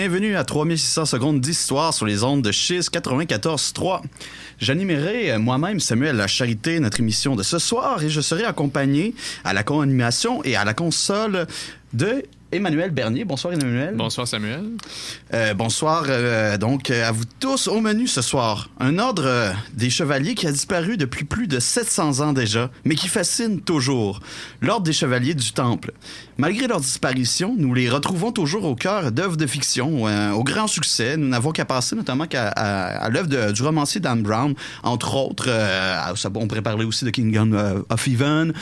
Bienvenue à 3600 secondes d'histoire sur les ondes de Chiz 94.3. J'animerai euh, moi-même, Samuel La Charité, notre émission de ce soir et je serai accompagné à la co-animation et à la console de Emmanuel Bernier. Bonsoir Emmanuel. Bonsoir Samuel. Euh, bonsoir euh, donc euh, à vous tous au menu ce soir. Un ordre des chevaliers qui a disparu depuis plus de 700 ans déjà, mais qui fascine toujours. L'ordre des chevaliers du Temple. Malgré leur disparition, nous les retrouvons toujours au cœur d'œuvres de fiction, au grand succès. Nous n'avons qu'à passer notamment qu'à à, à l'œuvre du romancier Dan Brown, entre autres. on pourrait parler aussi de Kingdom of Heaven,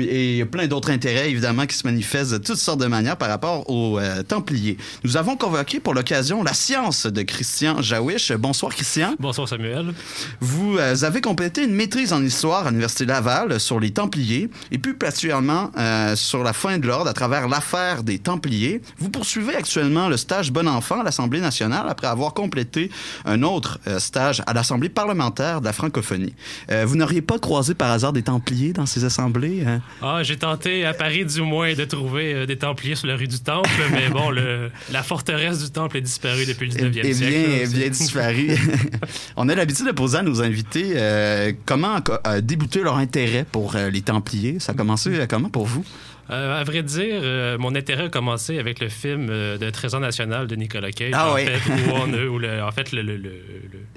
et plein d'autres intérêts évidemment qui se manifestent de toutes sortes de manières par rapport aux euh, Templiers. Nous avons convoqué pour l'occasion la science de Christian Jawish. Bonsoir Christian. Bonsoir Samuel. Vous euh, avez complété une maîtrise en histoire à l'Université Laval sur les Templiers et plus particulièrement euh, sur la fin de l'ordre à travers l'affaire des Templiers. Vous poursuivez actuellement le stage Bon Enfant à l'Assemblée nationale après avoir complété un autre stage à l'Assemblée parlementaire de la francophonie. Vous n'auriez pas croisé par hasard des Templiers dans ces assemblées? hein? Ah, j'ai tenté à Paris du moins de trouver des Templiers sur la du Temple, mais bon, le, la forteresse du Temple est disparue depuis le 19e Eh siècle. bien, là, eh bien disparu. On a l'habitude de poser à nos invités euh, comment a débuté leur intérêt pour euh, les Templiers. Ça a commencé euh, comment pour vous? Euh, à vrai dire, euh, mon intérêt a commencé avec le film euh, de Trésor national de Nicolas Cage. Ah en, oui. fait, où on a- où le, en fait, le, le, le,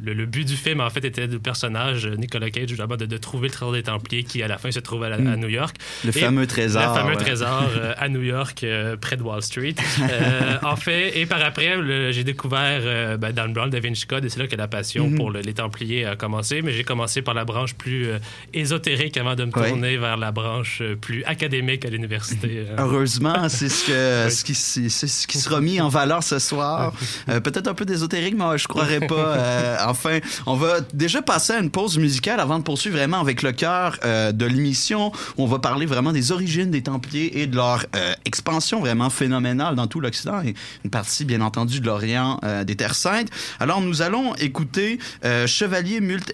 le- le but du film, en fait, était le personnage Nicolas Cage, justement, de, de trouver le trésor des Templiers qui, à la fin, se trouve à, la- à New York. Le Et fameux trésor. Le fameux ouais. trésor à New York, près de Wall Street. En fait, et par après, le- j'ai découvert ben, Dan Brown, Da Vinci Code, et c'est là que la passion Mhm. pour le- les Templiers a commencé. Mais j'ai commencé par la branche plus ésotérique avant de me tourner vers la branche plus académique à l'université. Euh. Heureusement, c'est ce, que, ce, qui, ce qui sera mis en valeur ce soir. Euh, Peut-être un peu d'ésotérique, mais je croirais pas. Euh, enfin, on va déjà passer à une pause musicale avant de poursuivre vraiment avec le cœur euh, de l'émission. où On va parler vraiment des origines des Templiers et de leur expansion vraiment phénoménale dans tout l'Occident et une partie, bien entendu, de l'Orient des Terres Saintes. Alors, nous allons écouter Chevalier Multes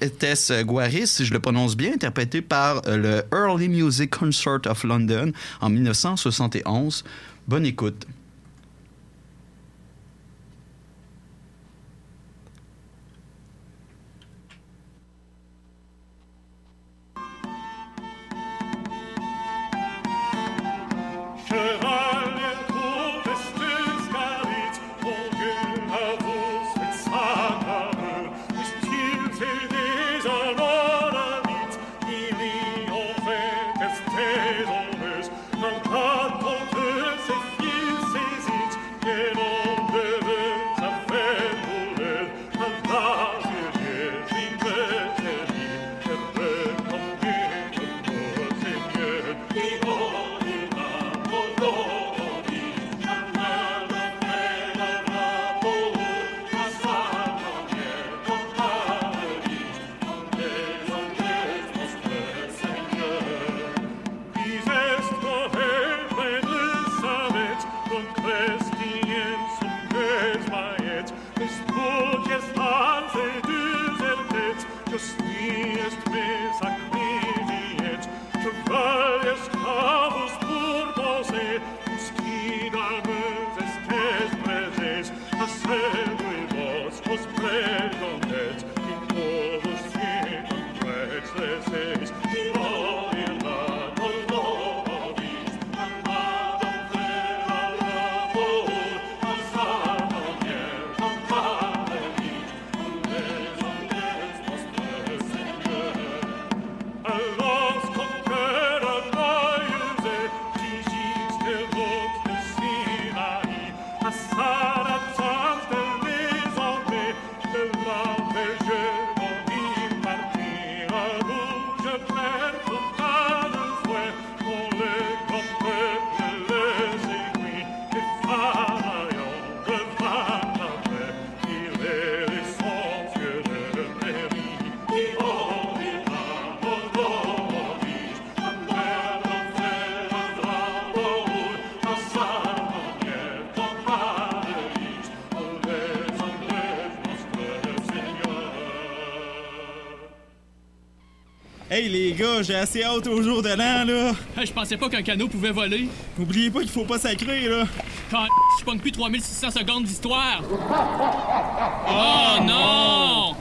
Guaris, si je le prononce bien, interprété par le Early Music Concert of London en 1971. Bonne écoute. Gars, j'ai assez hâte au jour de l'an là. Hey, je pensais pas qu'un canot pouvait voler. N'oubliez pas qu'il faut pas sacrer là. Quand je pogne plus 3600 secondes d'histoire. Oh non!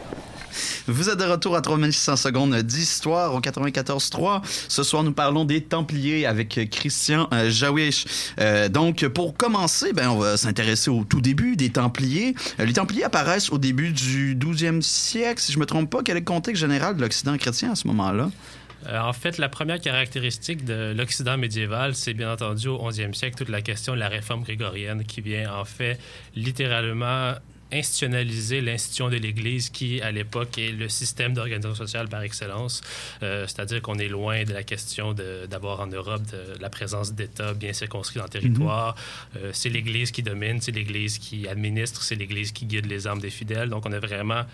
Vous êtes de retour à 3600 secondes d'histoire au 94.3. Ce soir, nous parlons des Templiers avec Christian euh, Jawish. Euh, donc, pour commencer, ben, on va s'intéresser au tout début des Templiers. Euh, les Templiers apparaissent au début du 12e siècle, si je me trompe pas. Quel est le contexte général de l'Occident chrétien à ce moment-là? Euh, en fait, la première caractéristique de l'Occident médiéval, c'est bien entendu au 11e siècle toute la question de la réforme grégorienne qui vient en fait littéralement institutionnaliser l'institution de l'Église qui, à l'époque, est le système d'organisation sociale par excellence. Euh, C'est-à-dire qu'on est loin de la question de- d'avoir en Europe de, la présence d'États bien circonscrits dans le territoire. Euh, c'est l'Église qui domine, c'est l'Église qui administre, c'est l'Église qui guide les âmes des fidèles. Donc, on a vraiment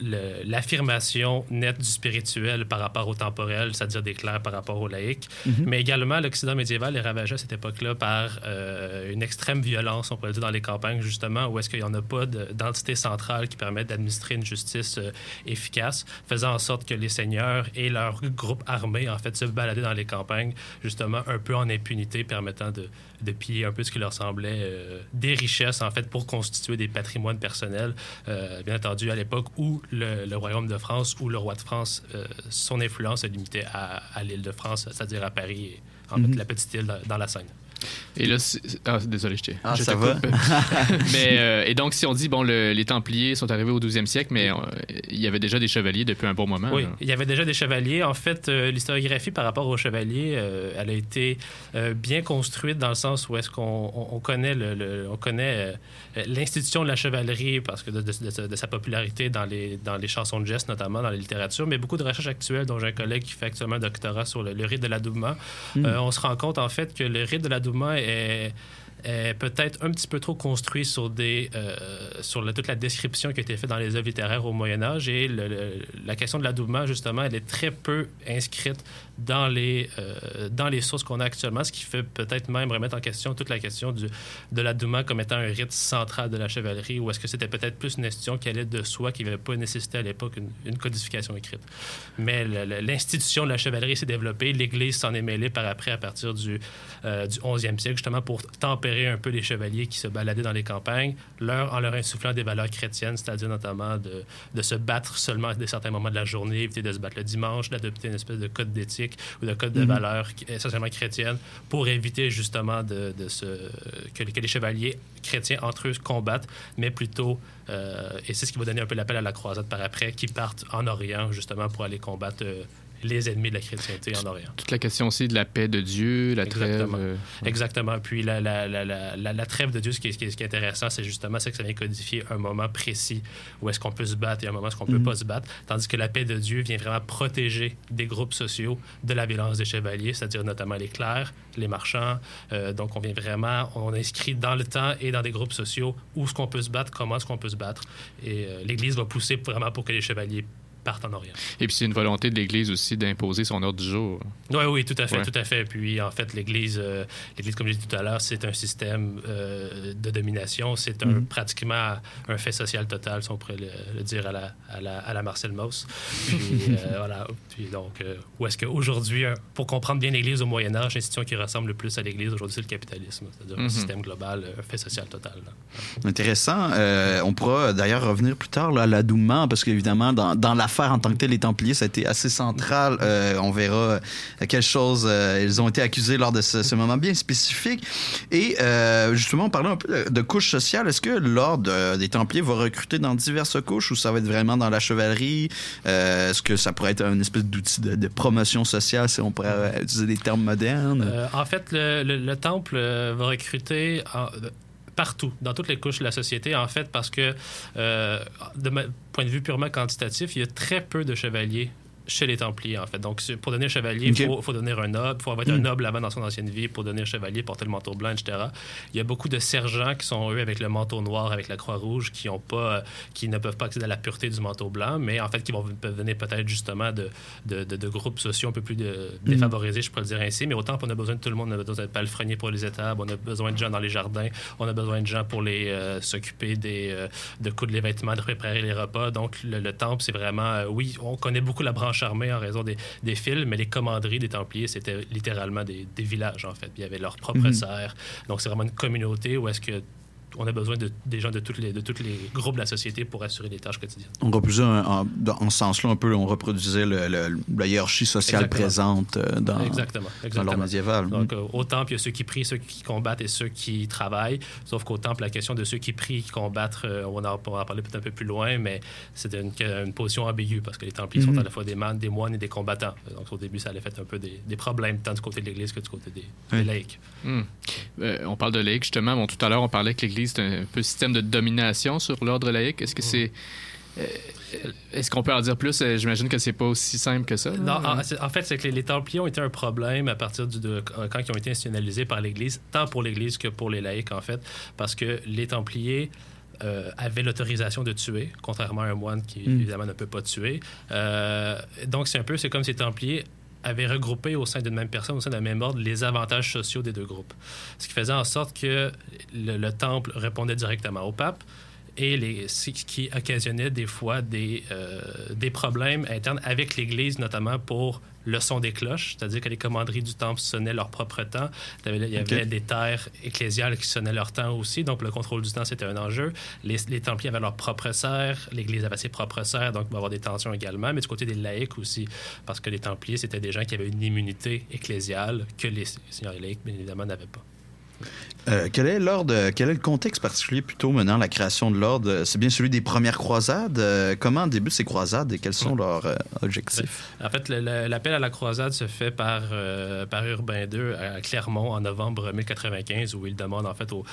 l'affirmation nette du spirituel par rapport au temporel, c'est-à-dire des clercs par rapport aux laïcs. Mais également, l'Occident médiéval est ravagé à cette époque-là par euh, une extrême violence, on pourrait le dire, dans les campagnes, justement, où est-ce qu'il n'y en a pas de- d'entité centrale qui permette d'administrer une justice euh, efficace, faisant en sorte que les seigneurs et leurs groupes armés, en fait, se baladaient dans les campagnes, justement, un peu en impunité, permettant de, de piller un peu ce qui leur semblait euh, des richesses, en fait, pour constituer des patrimoines personnels. Euh, bien entendu, à l'époque où le, le Royaume de France ou le roi de France, euh, son influence se limitait à, à l'île de France, c'est-à-dire à Paris, et en fait, la petite île dans, dans la Seine. Et là, ah, désolé, je t'ai. Ah, je ça va? mais, euh, et donc, si on dit, bon, le- les Templiers sont arrivés au 12e siècle, mais euh, il y avait déjà des chevaliers depuis un bon moment. Oui, il y avait déjà des chevaliers. En fait, euh, l'historiographie par rapport aux chevaliers, euh, elle a été euh, bien construite dans le sens où est-ce qu'on on- on connaît le, le- on connaît euh, l'institution de la chevalerie parce que de, de- de- de sa popularité dans les dans les chansons de gestes notamment dans la littérature, mais beaucoup de recherches actuelles dont j'ai un collègue qui fait actuellement un doctorat sur le, le rite de l'adoubement. Euh, on se rend compte en fait que le rite de l'adoubement est est peut-être un petit peu trop construit sur, euh, toute la description qui a été faite dans les œuvres littéraires au Moyen Âge. Et la question de l'adoubement, justement, elle est très peu inscrite dans les, euh, dans les sources qu'on a actuellement, ce qui fait peut-être même remettre en question toute la question du, de l'adoubement comme étant un rite central de la chevalerie, ou est-ce que c'était peut-être plus une institution qui allait de soi, qui n'avait pas nécessité à l'époque une, codification écrite. Mais l'institution de la chevalerie s'est développée, l'Église s'en est mêlée par après à partir du, euh, du 11e siècle, justement pour tempérer un peu les chevaliers qui se baladaient dans les campagnes, leur, en leur insufflant des valeurs chrétiennes, c'est-à-dire notamment de, de se battre seulement à des certains moments de la journée, éviter de se battre le dimanche, d'adopter une espèce de code d'éthique ou de code de valeurs qui- essentiellement chrétiennes pour éviter justement de, de se, que, que les chevaliers chrétiens entre eux combattent, mais plutôt, euh, et c'est ce qui va donner un peu l'appel à la croisade par après, qui partent en Orient justement pour aller combattre euh, les ennemis de la chrétienté en Orient. Toute la question aussi de la paix de Dieu, la trêve. Exactement. euh, Exactement. Puis la, la, la, la, trêve de Dieu, ce qui est, ce qui est- intéressant, c'est justement c'est que ça vient codifier un moment précis où est-ce qu'on peut se battre et un moment où est-ce qu'on peut pas se battre. Tandis que la paix de Dieu vient vraiment protéger des groupes sociaux de la violence des chevaliers, c'est-à-dire notamment les clercs, les marchands. Euh, donc on vient vraiment, on inscrit dans le temps et dans des groupes sociaux où est-ce qu'on peut se battre, comment est-ce qu'on peut se battre. Et euh, l'Église va pousser vraiment pour que les chevaliers partent en Orient. Et puis, c'est une volonté de l'Église aussi d'imposer son ordre du jour. Oui, oui, tout à fait, Ouais. tout à fait. Puis en fait, l'Église, euh, l'Église, comme j'ai dit tout à l'heure, c'est un système euh, de domination. C'est un, pratiquement un fait social total, si on pourrait le, le dire à la, à la, à la Marcel Mauss. Puis euh, voilà. Puis donc, euh, où est-ce qu'aujourd'hui, pour comprendre bien l'Église au Moyen Âge, l'institution qui ressemble le plus à l'Église aujourd'hui, c'est le capitalisme, c'est-à-dire un Mhm. système global, un fait social total. là. Intéressant. Euh, on pourra d'ailleurs revenir plus tard là, à l'adoubement, parce qu'évidemment, dans, dans l'affaire en tant que telle, les Templiers, ça a été assez central. Euh, on verra euh, quelle chose euh, ils ont été accusés lors de ce, moment bien spécifique. Et justement, on parlait un peu de, de couches sociales. Est-ce que l'ordre des Templiers va recruter dans diverses couches ou ça va être vraiment dans la chevalerie? Est-ce que ça pourrait être une espèce d'outil de, promotion sociale, si on pourrait utiliser des termes modernes? En fait, le, le- le temple va recruter partout, dans toutes les couches de la société, en fait, parce que, euh, de ma- point de vue purement quantitatif, il y a très peu de chevaliers chez les Templiers, en fait. Donc, pour devenir chevalier, il faut, faut devenir un noble. Il faut avoir été un noble avant dans son ancienne vie pour devenir chevalier, porter le manteau blanc, etc. Il y a beaucoup de sergents qui sont, eux, avec le manteau noir, avec la croix rouge, qui, ont pas, euh, qui ne peuvent pas accéder à la pureté du manteau blanc, mais en fait, qui vont venir peut-être justement de, de, de- de groupes sociaux un peu plus de- défavorisés, je pourrais le dire ainsi. Mais autant qu'on a besoin de tout le monde, on a besoin de palefreniers pour les étables, on a besoin de gens dans les jardins, on a besoin de gens pour les euh, s'occuper des, euh, de coudre les vêtements, de préparer les repas. Donc, le, le temple, c'est vraiment, euh, oui, on connaît beaucoup la branche charmé en raison des, des fils, mais les commanderies des Templiers, c'était littéralement des, des villages, en fait. Il y avait leur propre Mhm. serre. Donc, c'est vraiment une communauté où est-ce que on a besoin de, des gens de tous les, de les groupes de la société pour assurer les tâches quotidiennes. On reproduisait, un- en, ce sens-là, un peu, on reproduisait le- le- la hiérarchie sociale Exactement. présente euh, dans, exactement. dans l'ordre médiéval. Donc, euh, au temple, il y a ceux qui prient, ceux qui combattent et ceux qui travaillent. Sauf qu'au temple, la question de ceux qui prient, qui combattent, euh, on, va en, on en parler peut-être un peu plus loin, mais c'est une, une position ambiguë parce que les templiers Mhm. sont à la fois des, man- des moines et des combattants. Donc, au début, ça allait faire un peu des, des problèmes, tant du côté de l'Église que du côté des, laïcs. Hmm. Euh, on parle de laïcs, justement. Bon, tout à l'heure, on parlait que l'Église est un peu système de domination sur l'ordre laïque? Est-ce que c'est. euh, Est-ce qu'on peut en dire plus? Euh, J'imagine que c'est pas aussi simple que ça. Non, en, c'est- en fait, c'est que les, les Templiers ont été un problème à partir du, de quand ils ont été institutionnalisés par l'Église, tant pour l'Église que pour les laïcs, en fait, parce que les Templiers euh, avaient l'autorisation de tuer, contrairement à un moine qui, Mm. évidemment, ne peut pas tuer. Euh, donc, c'est un peu, c'est comme les Templiers avaient regroupé au sein d'une même personne, au sein d'un même ordre, les avantages sociaux des deux groupes. Ce qui faisait en sorte que le, le temple répondait directement au pape et les, ce qui occasionnait des fois des, euh, des problèmes internes avec l'Église, notamment pour le son des cloches, c'est-à-dire que les commanderies du temple sonnaient leur propre temps. Il y avait des terres ecclésiales qui sonnaient leur temps aussi, donc le contrôle du temps, c'était un enjeu. Les, les templiers avaient leur propre serre, l'Église avait ses propres serres, donc il va y avoir des tensions également, mais du côté des laïcs aussi, parce que les templiers, c'était des gens qui avaient une immunité ecclésiale que les seigneurs laïcs, bien évidemment, n'avaient pas. Euh, quel est l'ordre, quel est le contexte particulier plutôt menant la création de l'ordre? C'est bien celui des premières croisades. Euh, comment débutent ces croisades et quels sont leurs euh, objectifs? En fait, l'appel à la croisade se fait par, par Urbain II à Clermont en novembre 1095, où il demande en fait aux,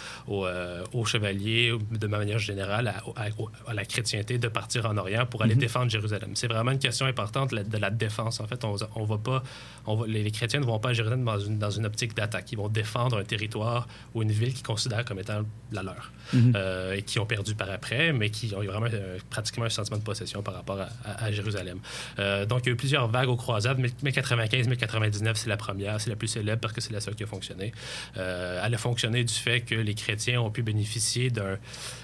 chevaliers, de manière générale, à, à- à la chrétienté de partir en Orient pour aller défendre Jérusalem. C'est vraiment une question importante la- de la défense. En fait, on, on va pas, on va- les, les chrétiens ne vont pas à Jérusalem dans une, dans une optique d'attaque. Ils vont défendre un territoire ou une ville qu'ils considèrent comme étant la leur Mhm. euh, et qui ont perdu par après, mais qui ont eu vraiment euh, pratiquement un sentiment de possession par rapport à, à- à Jérusalem. Euh, donc, il y a eu plusieurs vagues aux croisades. 1095, 1099, c'est la première, c'est la plus célèbre parce que c'est la seule qui a fonctionné. Elle a fonctionné du fait que les chrétiens ont pu bénéficier d'un,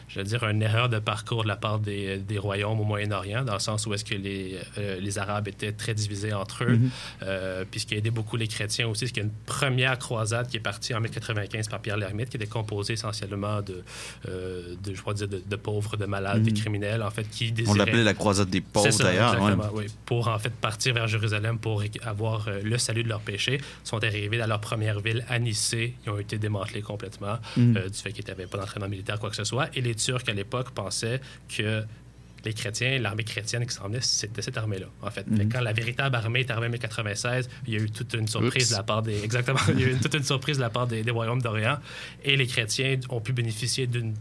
je veux dire, une erreur de parcours de la part des, des royaumes au Moyen-Orient, dans le sens où est-ce que les, euh, les Arabes étaient très divisés entre eux, Mhm. euh, puis ce qui a aidé beaucoup les chrétiens aussi, c'est qu'il y a une première croisade qui est partie en 1095 par Pierre l'Ermite, qui était composée essentiellement de, euh, de je pourrais dire, de, de pauvres, de malades, Mhm. des criminels, en fait, qui On désiraient... l'appelait la croisade des pauvres d'ailleurs. ouais. oui. Pour en fait partir vers Jérusalem pour avoir le salut de leurs péchés, sont arrivés dans leur première ville à Nicée. Ils ont été démantelés complètement Mhm. du fait qu'ils n'avaient pas d'entraînement militaire, quoi que ce soit. Et les Turcs, à l'époque, pensaient que les chrétiens, l'armée chrétienne qui s'en venait, c'était cette armée-là, en fait. Mhm. Fait Quand la véritable armée est arrivée en 1096, il y a eu toute une surprise Oups. de la part des... Exactement. il y a eu toute une surprise de la part des, des royaumes d'Orient. Et les chrétiens ont pu bénéficier d'une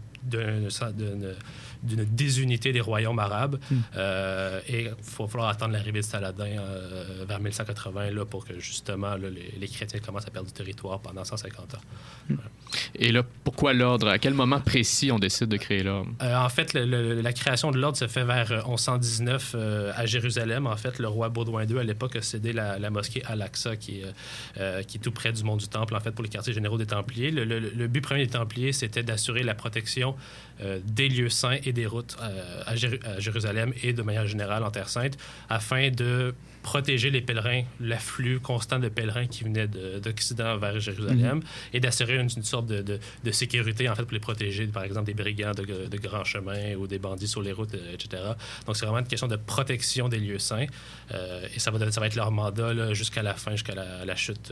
d'une- désunité des royaumes arabes. Euh, et il va falloir attendre l'arrivée de Saladin euh, vers 1180 là, pour que justement là, les, les chrétiens commencent à perdre du territoire pendant 150 ans. Et là, pourquoi l'ordre? À quel moment précis on décide de créer l'ordre? Euh, en fait, le- le- la création de l'ordre se fait vers euh, 1119 euh, à Jérusalem. En fait, le roi Baudouin II, à l'époque, a cédé la, la mosquée Al-Aqsa, qui, est, qui est tout près du mont du Temple, en fait, pour les quartiers généraux des Templiers. Le, le- le but premier des Templiers, c'était d'assurer la protection euh, des lieux saints et des routes euh, à, Jéru- à Jérusalem et de manière générale en Terre Sainte, afin de protéger les pèlerins, l'afflux constant de pèlerins qui venaient de- d'Occident vers Jérusalem et d'assurer une, une sorte de, de- de sécurité en fait pour les protéger, par exemple des brigands de, de grands chemins ou des bandits sur les routes, euh, etc. Donc c'est vraiment une question de protection des lieux saints euh, et ça va, ça va être leur mandat jusqu'à la fin, jusqu'à la, la chute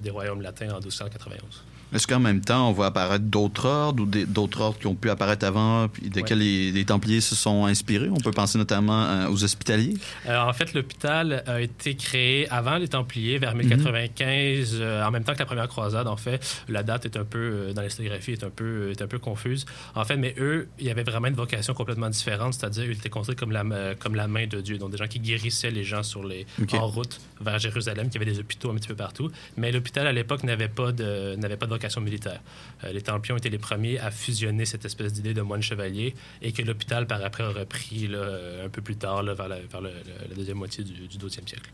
des royaumes latins en 1291. Est-ce qu'en même temps, on voit apparaître d'autres ordres ou d'autres ordres qui ont pu apparaître avant, puis desquels les, les Templiers se sont inspirés? On peut penser notamment euh, aux Hospitaliers. Euh, en fait, l'hôpital a été créé avant les Templiers, vers Mhm. 1095, euh, en même temps que la première croisade. En fait, la date est un peu, dans l'historiographie, est un peu, est un peu confuse. En fait, mais eux, il y avait vraiment une vocation complètement différente, c'est-à-dire ils étaient considérés comme la, comme la main de Dieu, donc des gens qui guérissaient les gens sur les, en route vers Jérusalem, qui avait des hôpitaux un petit peu partout. Mais l'hôpital, à l'époque, n'avait pas de, n'avait pas de Euh, les Templiers ont été les premiers à fusionner cette espèce d'idée de moine chevalier et que l'hôpital, par après, a repris là, euh, un peu plus tard, vers, la, deuxième moitié du, du 12e siècle.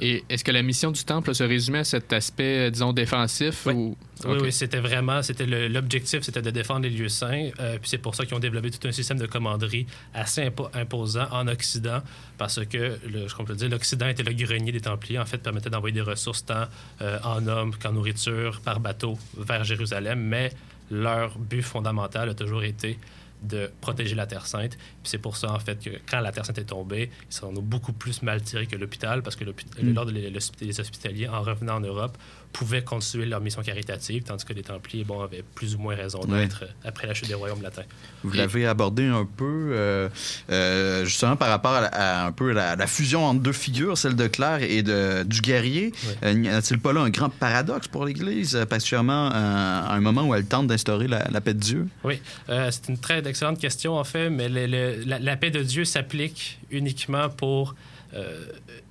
Et est-ce que la mission du temple se résumait à cet aspect, euh, disons, défensif Oui. ou... Oui, c'était vraiment, c'était l'objectif, c'était de défendre les lieux saints. euh, puis c'est pour ça qu'ils ont développé tout un système de commanderie assez impo- imposant en Occident, parce que, le, je le dis, l'Occident était le grenier des Templiers, en fait, permettait d'envoyer des ressources tant euh, en hommes qu'en nourriture, par bateau, vers Jérusalem, mais leur but fondamental a toujours été de protéger la Terre Sainte. Puis c'est pour ça, en fait, que quand la Terre Sainte est tombée, ils sont beaucoup plus mal tirés que l'hôpital, parce que Mm. l'ordre des les hospitaliers, en revenant en Europe, pouvaient continuer leur mission caritative, tandis que les Templiers, bon, avaient plus ou moins raison d'être euh, après la chute des royaumes latins. Vous l'avez abordé un peu, euh, euh, justement par rapport à, un peu la, la fusion entre deux figures, celle de Claire et de, du guerrier. Ouais. N'y a-t-il pas là un grand paradoxe pour l'Église, particulièrement à un moment où elle tente d'instaurer la, la paix de Dieu? Oui, euh, c'est une très excellente question, en fait, mais le- la, paix de Dieu s'applique uniquement pour euh,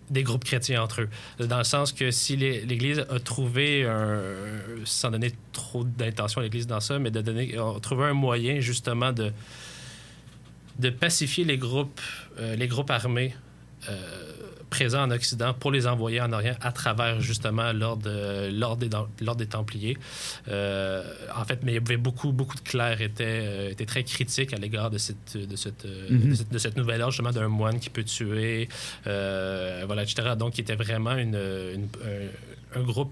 des groupes chrétiens entre eux. Dans le sens que si l'Église a trouvé, un, sans donner trop d'intention à l'Église dans ça, mais de donner, un moyen justement de, de pacifier les groupes, euh, les groupes armés euh, présents en Occident pour les envoyer en Orient à travers justement l'ordre de- des, des Templiers. Euh, en fait, mais il y avait beaucoup, beaucoup de clercs étaient, euh, étaient très critiques à l'égard de cette, de, cette, euh, Mhm. de cette, de cette nouvelle ordre, justement, d'un moine qui peut tuer, euh, voilà, etc. Donc, il était vraiment une, une- un, un groupe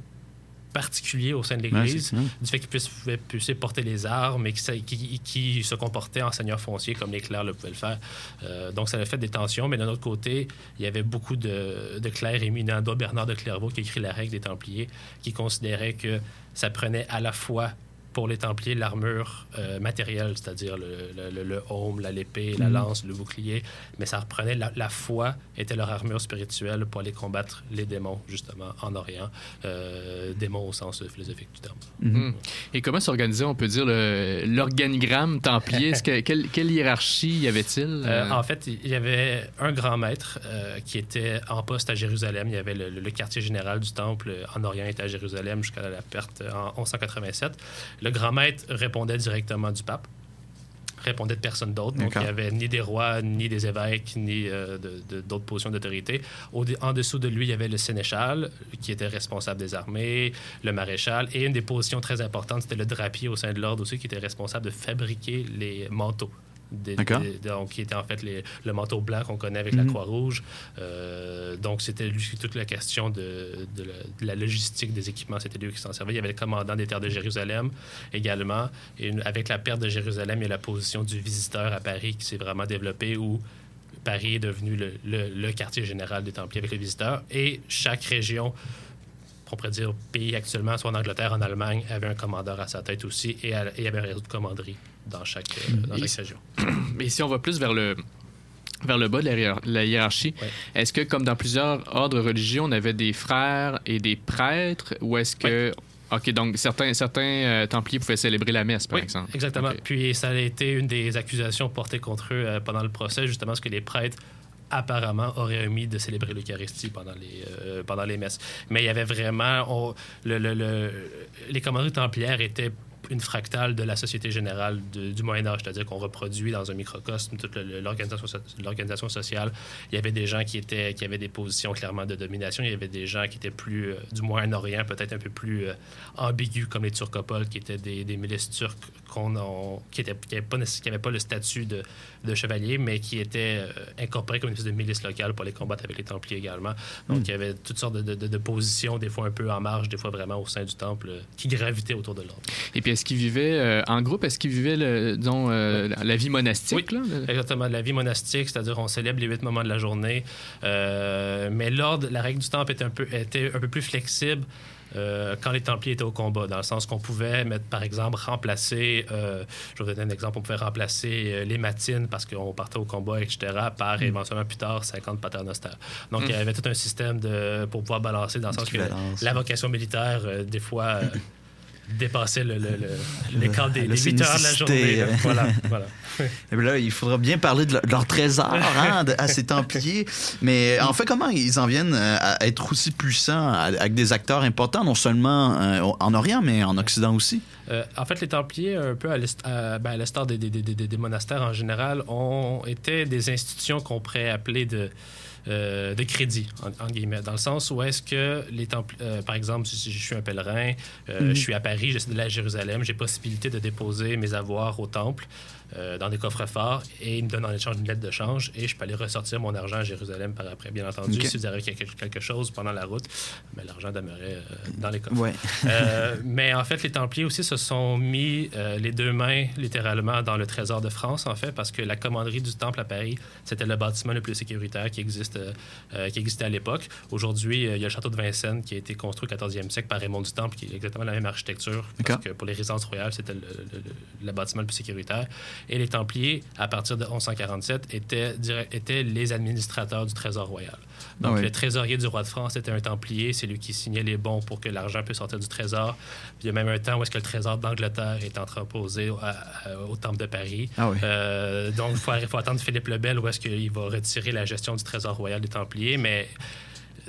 particulier au sein de l'Église du fait qu'ils puissent, puissent porter les armes et qui, sa- qui, qui se comportaient en seigneur foncier comme les clercs le pouvaient le faire. Euh, donc, ça a fait des tensions, mais d'un autre côté, il y avait beaucoup de, de clercs éminents, dont Bernard de Clairvaux qui écrit la règle des Templiers, qui considérait que ça prenait à la fois pour les Templiers l'armure euh, matérielle, c'est-à-dire le, le, le, le aume, la l'épée, la Mhm. lance, le bouclier, mais ça reprenait la, la foi était leur armure spirituelle pour aller combattre les démons, justement, en Orient. Euh, démons au sens philosophique du terme. Hmm. Et comment s'organisait, on peut dire, l'organigramme templier? Que, quelle, quelle hiérarchie y avait-il? Euh, en fait, il y avait un grand maître euh, qui était en poste à Jérusalem. Il y avait le, quartier général du temple euh, en Orient était à Jérusalem jusqu'à la perte en 1187. Le grand maître répondait directement du pape répondait de personne d'autre. Donc, il n'y avait ni des rois, ni des évêques, ni euh, d'autres positions d'autorité. Au- En dessous de lui, il y avait le sénéchal, qui était responsable des armées, le maréchal, et une des positions très importantes, c'était le drapier au sein de l'ordre aussi, qui était responsable de fabriquer les manteaux. Des- D'accord. des- donc, qui était en fait les- le manteau blanc qu'on connaît avec la Mhm. Croix-Rouge. Euh, donc, c'était lui toute la question de, de la, de la logistique des équipements. C'était lui qui s'en servait. Il y avait le commandant des terres de Jérusalem également. Et avec la perte de Jérusalem, il y a la position du visiteur à Paris qui s'est vraiment développée où Paris est devenu le, le- le quartier général des Templiers avec les visiteurs. Et chaque région, on pourrait dire pays actuellement, soit en Angleterre, en Allemagne, avait un commandeur à sa tête aussi. Et, à- et il y avait un réseau de commanderie dans chaque, euh, Et- région. Mais si on va plus vers le vers le bas de la, hiérar- la hiérarchie, Ouais. est-ce que comme dans plusieurs ordres religieux, on avait des frères et des prêtres ou est-ce que OK, donc certains certains euh, templiers pouvaient célébrer la messe par Oui, exemple. Exactement. Puis ça a été une des accusations portées contre eux euh, pendant le procès, justement, parce que les prêtres apparemment auraient omis de célébrer l'Eucharistie pendant les, euh, pendant les messes. Mais il y avait vraiment... on- le- le- le- les commanderies templières étaient une fractale de la société générale de- du Moyen Âge, c'est-à-dire qu'on reproduit dans un microcosme toute l'organisation so- l'organisation sociale. Il y avait des gens qui étaient qui avaient des positions clairement de domination, il y avait des gens qui étaient plus euh, du Moyen-Orient, peut-être un peu plus euh, ambigus comme les Turcopoles, qui étaient des, des milices turques qu'on qui n'avaient qui pas, qui le statut de, de chevalier, mais qui étaient euh, incorporés comme une espèce de milice locale pour les combattre avec les Templiers également. Donc il y avait toutes sortes de, de- de- de positions, des fois un peu en marge, des fois vraiment au sein du temple, euh, qui gravitaient autour de l'ordre. Et puis est-ce qu'ils vivaient euh, en groupe, est-ce qu'ils vivaient le, disons, euh, la- la vie monastique là? Exactement, la vie monastique, c'est-à-dire on célèbre les huit moments de la journée. Euh, mais l'ordre, la règle du temple était un peu, était un peu plus flexible. euh, quand les Templiers étaient au combat, dans le sens qu'on pouvait mettre, par exemple, remplacer, euh, je vais vous donner un exemple, on pouvait remplacer euh, les matines parce qu'on partait au combat, etc., par éventuellement plus tard 50 paternosters. Donc il y avait tout un système de, pour pouvoir balancer dans le sens que la vocation militaire, euh, des fois, dépassait le, le, le- les des, des 8 heures de la journée. euh. Voilà, voilà. Et là, il faudra bien parler de, leur- trésor hein, de- à ces Templiers. Mais en fait, comment ils en viennent euh, à être aussi puissants avec des acteurs importants, non seulement euh, en Orient, mais en Occident aussi? Euh, en fait, les Templiers, un peu à l'est- à ben, des- des- des monastères en général, ont été des institutions qu'on pourrait appeler de, euh, de crédit, en, en guillemets, dans le sens où est-ce que les temples, euh, par exemple, si je suis un pèlerin, euh, je suis à Paris, j'essaie d'aller à Jérusalem, j'ai possibilité de déposer mes avoirs au temple euh, dans des coffres forts et ils me donnent en échange une lettre de change et je peux aller ressortir mon argent à Jérusalem par après. Bien entendu, Ok. si vous avez quelque, quelque chose pendant la route, mais l'argent demeurait euh, dans les coffres. Ouais. Euh, mais en fait, les Templiers aussi se sont mis les deux mains littéralement dans le trésor de France, en fait, parce que la commanderie du Temple à Paris, c'était le bâtiment le plus sécuritaire qui, existe, qui existait à l'époque. Aujourd'hui, il y a le château de Vincennes qui a été construit au 14e siècle par Raymond du Temple, qui est exactement la même architecture, parce que pour les résidences royales, c'était le, le- le- le bâtiment le plus sécuritaire. Et les Templiers, à partir de 1147, étaient, étaient les administrateurs du trésor royal. Donc, oui. le trésorier du roi de France était un Templier, c'est lui qui signait les bons pour que l'argent puisse sortir du trésor. Puis il y a même un temps où est-ce que le trésor d'Angleterre est entreposé au, à- au Temple de Paris. Ah oui. Euh, donc, il faut, attendre Philippe le Bel où est-ce qu'il va retirer la gestion du trésor royal des Templiers, mais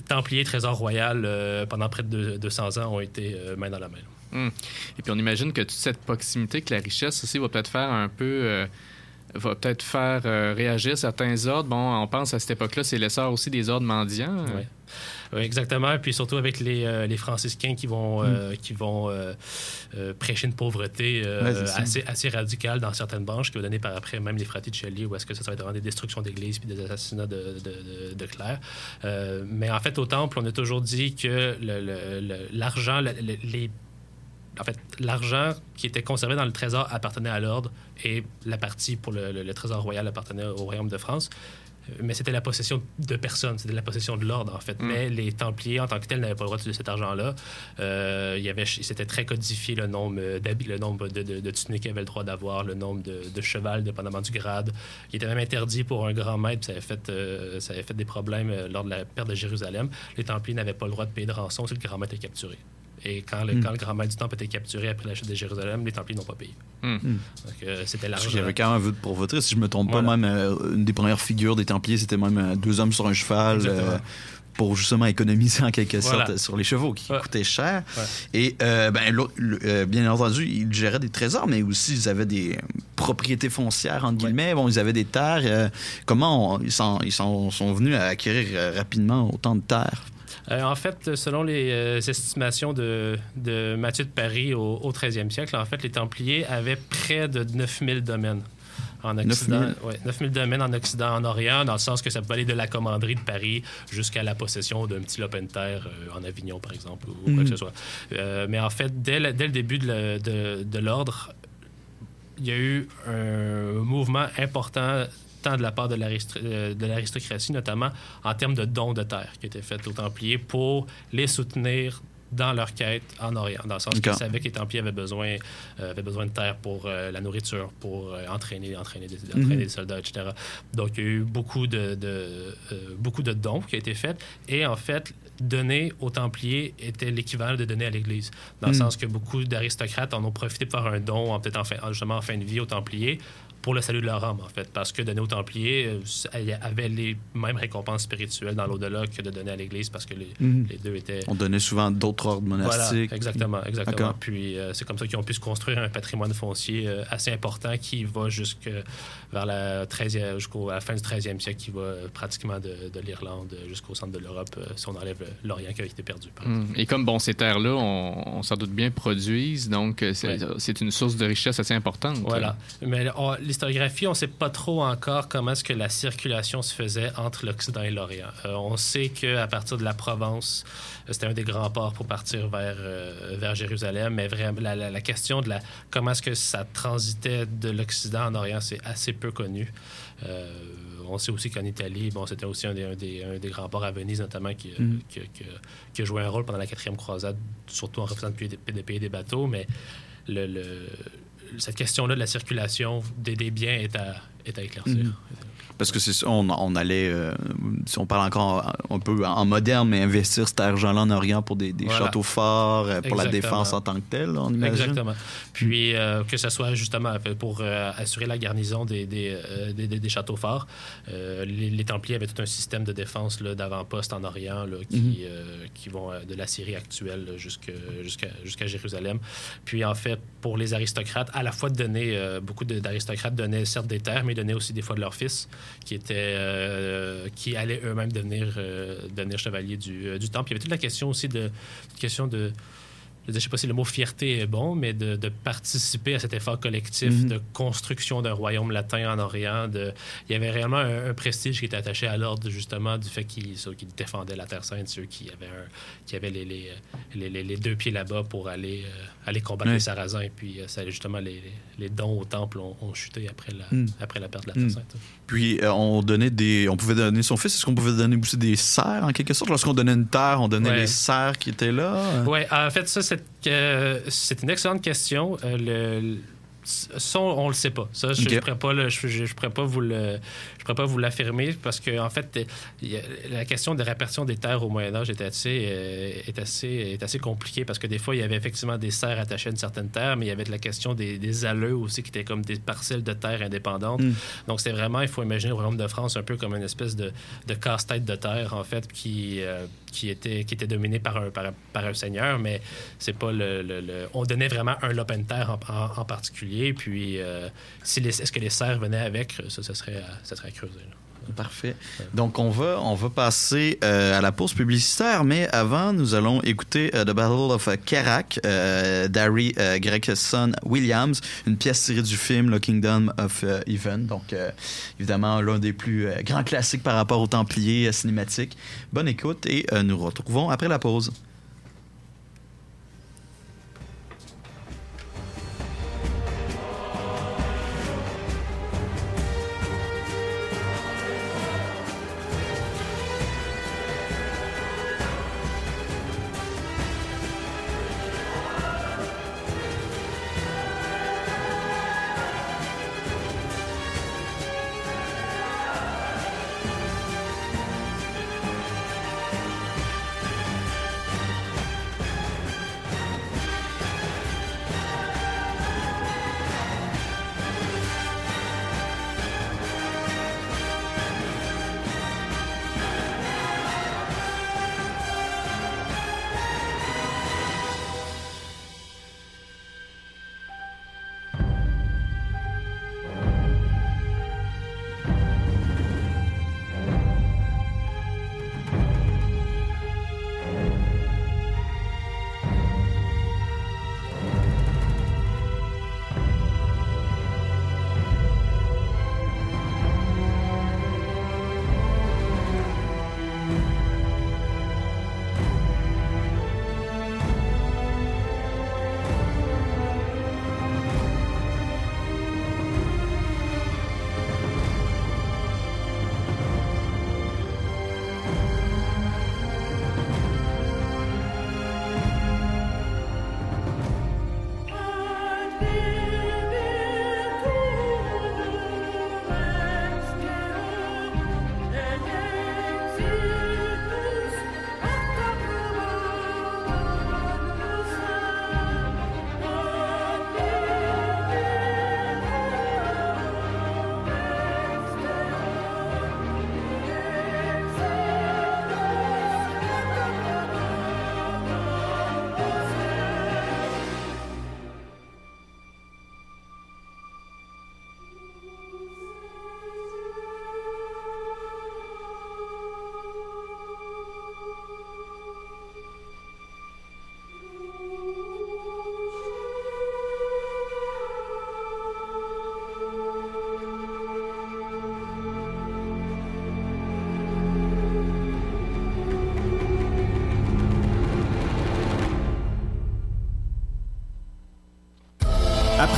Templiers, Trésor royal, euh, pendant près de deux- 200 ans, ont été euh, main dans la main. Et puis on imagine que toute cette proximité que la richesse aussi va peut-être faire un peu. euh, va peut-être faire euh, réagir certains ordres. Bon, on pense à cette époque-là, c'est l'essor aussi des ordres mendiants. Ouais. Oui, exactement. Puis surtout avec les, euh, les franciscains qui vont, euh, qui vont euh, euh, prêcher une pauvreté euh. Ouais, assez, assez radicale dans certaines branches qui va donner par après même les Fraticelli où est-ce que ça, ça va être vraiment des destructions d'églises puis des assassinats de, de, de- de clercs. Euh, mais en fait, au Temple, on a toujours dit que le- l'argent, le- le- les en fait, l'argent qui était conservé dans le trésor appartenait à l'ordre et la partie pour le, le- le trésor royal appartenait au royaume de France. Euh, Mais c'était la possession de personne, c'était la possession de l'ordre, en fait. Mais les Templiers, en tant que tels, n'avaient pas le droit d'utiliser cet argent-là. Euh, il y avait, c'était très codifié le nombre d'habits, le nombre de, de, de tuniques qu'ils avaient le droit d'avoir, le nombre de, de cheval, dépendamment du grade. Il était même interdit pour un grand maître, ça avait fait, euh, ça avait fait des problèmes lors de la perte de Jérusalem. Les Templiers n'avaient pas le droit de payer de rançon si le grand maître était capturé. Et quand le, Mm. quand le grand maître du temple était capturé après la chute de Jérusalem, les Templiers n'ont pas payé. Mm. Donc, euh, c'était l'argent. qu'il y avait quand même un vœu de pauvreté. Si je me trompe Voilà. pas, même euh, une des premières figures des Templiers, c'était même euh, deux hommes sur un cheval euh, pour justement économiser en quelque Voilà. sorte sur les chevaux qui Ouais. coûtaient cher. Ouais. Et euh, ben, l'autre- le- euh, bien entendu, ils géraient des trésors, mais aussi ils avaient des propriétés foncières, entre guillemets. Bon, ils avaient des terres. euh, comment on- ils, sont, ils sont, sont venus à acquérir euh, rapidement autant de terres? Euh, en fait, selon les euh, estimations de, de Mathieu de Paris au, au 13e siècle, en fait, les Templiers avaient près de 9000 domaines en Occident. 9000? Ouais, 9000 domaines en Occident, en Orient, dans le sens que ça peut aller de la commanderie de Paris jusqu'à la possession d'un petit lopin de terre euh, en Avignon, par exemple, ou quoi que ce soit. Mais en fait, dès le, dès le début de l'ordre, il y a eu un mouvement important de la part de l'arist- euh, l'aristocratie, notamment en termes de dons de terre qui étaient faits aux Templiers pour les soutenir dans leur quête en Orient, dans le sens qu'ils savaient que les Templiers avaient besoin, euh, avaient besoin de terre pour euh, la nourriture, pour euh, entraîner, entraîner, des, entraîner Mhm. des soldats, etc. Donc, il y a eu beaucoup de, de, beaucoup de dons qui ont été faits. Et en fait, donner aux Templiers était l'équivalent de donner à l'Église. Dans le Mhm. sens que beaucoup d'aristocrates en ont profité pour faire un don, peut-être en fin, justement en fin de vie aux Templiers, pour le salut de leur âme, en fait. Parce que donner aux Templiers euh, avait les mêmes récompenses spirituelles dans l'au-delà que de donner à l'Église, parce que les, Mhm. les deux étaient... On donnait souvent d'autres ordres Voilà, monastiques. exactement, exactement. D'accord. Puis euh, c'est comme ça qu'ils ont pu se construire un patrimoine foncier euh, assez important qui va jusque vers la 13e, jusqu'à la fin du 13e siècle, qui va pratiquement de, de l'Irlande jusqu'au centre de l'Europe, euh, si on enlève l'Orient qui a été perdu. par exemple. Mm. Et comme bon, ces terres-là, on, on s'en doute bien, produisent, donc c'est Ouais. une source de richesse assez importante. Voilà. Mais on- l'historiographie, on ne sait pas trop encore comment est-ce que la circulation se faisait entre l'Occident et l'Orient. Euh, on sait qu'à partir de la Provence, euh, c'était un des grands ports pour partir vers, euh, vers Jérusalem, mais vraiment, la, la- la question de la, comment est-ce que ça transitait de l'Occident en Orient, c'est assez peu connu. Euh, on sait aussi qu'en Italie, bon, c'était aussi un des, un des- un des grands ports à Venise, notamment, qui, Mhm. qui- qui- qui a joué un rôle pendant la quatrième croisade, surtout en payer des, de payer des bateaux, mais le, le- cette question-là de la circulation des, biens est à, est à éclaircir. Mhm. Parce que c'est ça, on, on allait, euh, si on parle encore un peu en moderne, mais investir cet argent-là en Orient pour des, des Voilà. châteaux forts, euh, pour la défense en tant que telle, on imagine. Exactement. Puis euh, que ce soit justement pour euh, assurer la garnison des, des, euh, des- des- des châteaux forts, euh, les, les Templiers avaient tout un système de défense là, d'avant-poste en Orient là, qui, Mhm. euh, qui vont de la Syrie actuelle jusqu'à jusqu'à Jérusalem. Puis en fait, pour les aristocrates, à la fois de donner, euh, beaucoup d'aristocrates donnaient certes des terres, mais ils donnaient aussi des fois de leurs fils qui étaient euh, qui allaient eux-mêmes devenir euh, devenir chevaliers du, euh, du temple. Il y avait toute la question aussi de question de je ne sais pas si le mot fierté est bon, mais de, de participer à cet effort collectif Mhm. de construction d'un royaume latin en Orient. De, il y avait réellement un, un prestige qui était attaché à l'ordre, justement, du fait qu'ils qui défendaient la Terre Sainte, ceux qui avaient, un, qui avaient les, les, les, les- les deux pieds là-bas pour aller, euh, aller combattre Ouais. les Sarrasins. Et puis, euh, ça, justement, les, les dons au temple ont, ont chuté après la, Mhm. après la perte de la Terre. Sainte. Puis euh, on donnait des, on pouvait donner son fils. Est-ce qu'on pouvait donner aussi des serfs en quelque sorte? Lorsqu'on donnait une terre, on donnait Ouais. les serfs qui étaient là. Oui, en fait, ça, c'est euh, c'est une excellente question. Euh, le, le- ça, on ne le sait pas. Ça, je ne pourrais pas, le- je, je- je pourrais pas vous le, pourrais pas vous l'affirmer parce que en fait, la question de répartition des terres au Moyen Âge est assez, euh, est assez, est assez compliquée parce que des fois, il y avait effectivement des serfs attachés à une certaine terre, mais il y avait de la question des, des alleux aussi qui étaient comme des parcelles de terre indépendantes. Mm. Donc, c'est vraiment, il faut imaginer le Royaume de France un peu comme une espèce de, de casse-tête de terre, en fait, qui, euh, qui, était, qui était dominé par un, par, un- par un seigneur, mais c'est pas le, le- le- On donnait vraiment un lopin de terre en, en- en particulier, puis euh, si est-ce que les serfs venaient avec, ça, ça serait, ça serait creuser. Parfait. Donc on va, on va passer euh, à la pause publicitaire, mais avant nous allons écouter euh, The Battle of Kerak euh, d'Harry euh, Gregson Williams, une pièce tirée du film Le Kingdom of Heaven. Donc évidemment l'un des plus grands classiques par rapport aux Templiers cinématiques. Bonne écoute et nous retrouvons après la pause.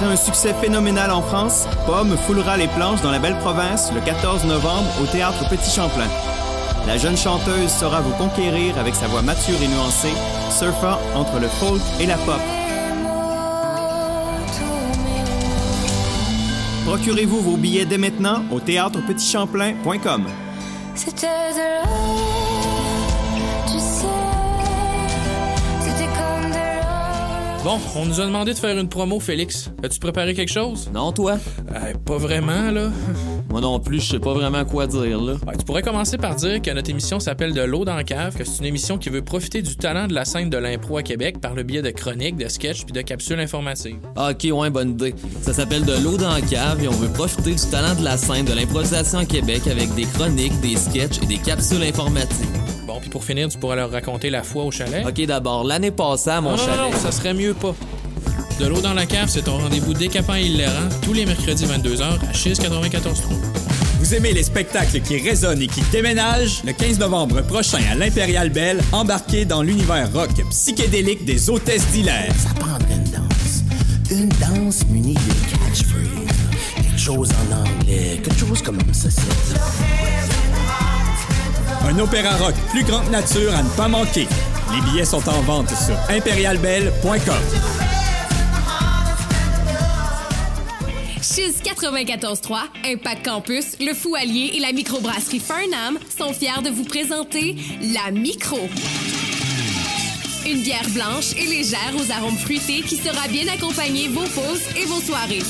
Après un succès phénoménal en France, Pomme foulera les planches dans la belle province le 14 novembre au théâtre Petit Champlain. La jeune chanteuse saura vous conquérir avec sa voix mature et nuancée, surfant entre le folk et la pop. Procurez-vous vos billets dès maintenant au théâtrepetitchamplain.com. C'était de Bon, on nous a demandé de faire une promo, Félix. As-tu préparé quelque chose? Non, toi? Euh, pas vraiment, là. Moi non plus, je sais pas vraiment quoi dire, là. Ouais, tu pourrais commencer par dire que notre émission s'appelle De l'eau dans la cave, que c'est une émission qui veut profiter du talent de la scène de l'impro à Québec par le biais de chroniques, de sketchs puis de capsules informatives. Ah, ok, ouais, bonne idée. Ça s'appelle De l'eau dans la cave et on veut profiter du talent de la scène de l'improvisation à Québec avec des chroniques, des sketchs et des capsules informatives. Bon, puis pour finir, tu pourras leur raconter la fois au chalet. Ok, d'abord, l'année passée à mon non, non, chalet. non, ça serait mieux pas. De l'eau dans la cave, c'est ton rendez-vous décapant et hilarant tous les mercredis 22h à Chiz 94.3. Vous aimez les spectacles qui résonnent et qui déménagent? Le 15 novembre prochain à l'Impérial Belle, embarquez dans l'univers rock psychédélique des hôtesses d'Hilaire. Ça prendrait une danse. Une danse munie de catchphrase. Quelque chose en anglais. Quelque chose comme ceci. Un opéra rock plus grande nature à ne pas manquer. Les billets sont en vente sur impérialbelle.com. Chiz 94.3, Impact Campus, le Fou Allier et la microbrasserie Fernam sont fiers de vous présenter la Micro. Une bière blanche et légère aux arômes fruités qui sera bien accompagner vos pauses et vos soirées.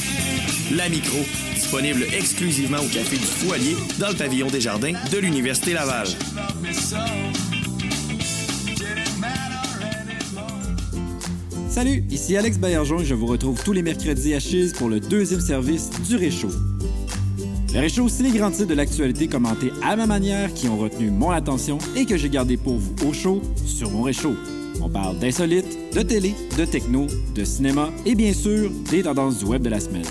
La Micro, disponible exclusivement au Café du Foualier dans le pavillon des Jardins de l'Université Laval. Salut, ici Alex Baillargeon et je vous retrouve tous les mercredis à Chiz pour le deuxième service du Réchaud. Le Réchaud, c'est les grands titres de l'actualité commentés à ma manière qui ont retenu mon attention et que j'ai gardé pour vous au chaud sur mon Réchaud. On parle d'insolites, de télé, de techno, de cinéma et bien sûr des tendances du web de la semaine.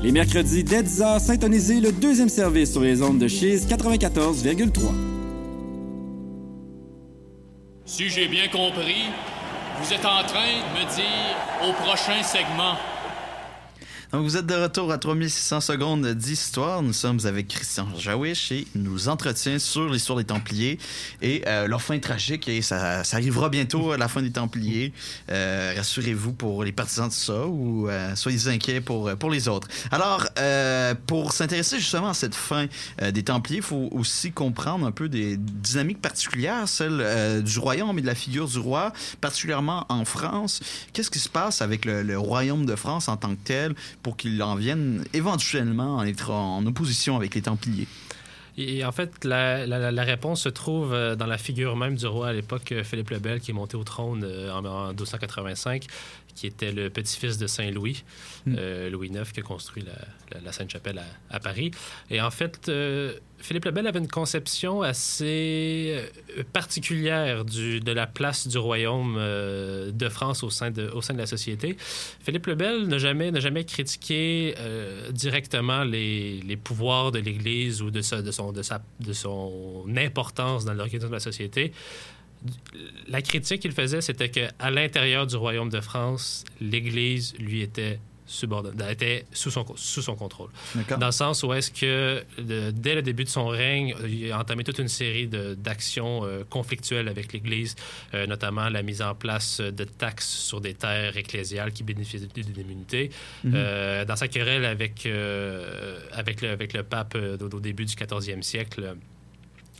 Les mercredis dès 10h, syntonisez le deuxième service sur les ondes de Chiz 94,3. Si j'ai bien compris, vous êtes en train de me dire au prochain segment. Donc, vous êtes de retour à 3600 secondes d'histoire. Nous sommes avec Christian Jawish et nous entretient sur l'histoire des Templiers et euh, leur fin tragique. Et ça, arrivera bientôt, la fin des Templiers. Euh, Rassurez-vous pour les partisans de ça ou euh, soyez inquiets pour, pour les autres. Alors, euh, pour s'intéresser justement à cette fin euh, des Templiers, il faut aussi comprendre un peu des dynamiques particulières, celles euh, du royaume et de la figure du roi, particulièrement en France. Qu'est-ce qui se passe avec le, royaume de France en tant que tel? Qu'il en vienne éventuellement à être en opposition avec les Templiers? Et en fait, la réponse se trouve euh, dans la figure même du roi à l'époque, euh, Philippe le Bel, qui est monté au trône euh, en, en 1285, qui était le petit-fils de Saint-Louis, euh, Louis IX, qui a construit la, la- la Sainte-Chapelle à, à Paris. Et en fait, euh, Philippe le Bel avait une conception assez euh, particulière du, de la place du royaume euh, de France au sein de, au sein de la société. Philippe le Bel n'a jamais, n'a jamais critiqué directement les, les pouvoirs de l'Église ou de, sa- de, son, de, sa, de son importance dans l'organisation de la société. La critique qu'il faisait, c'était qu'à l'intérieur du royaume de France, l'Église lui était subordonnée, était sous son, sous son contrôle. Dans le sens où est-ce que, de- dès le début de son règne, il a entamé toute une série d'actions euh, conflictuelles avec l'Église, euh, notamment la mise en place de taxes sur des terres ecclésiales qui bénéficient d'une immunité. Mhm. Euh, dans sa querelle avec, avec, le, avec le pape au, début du 14e siècle,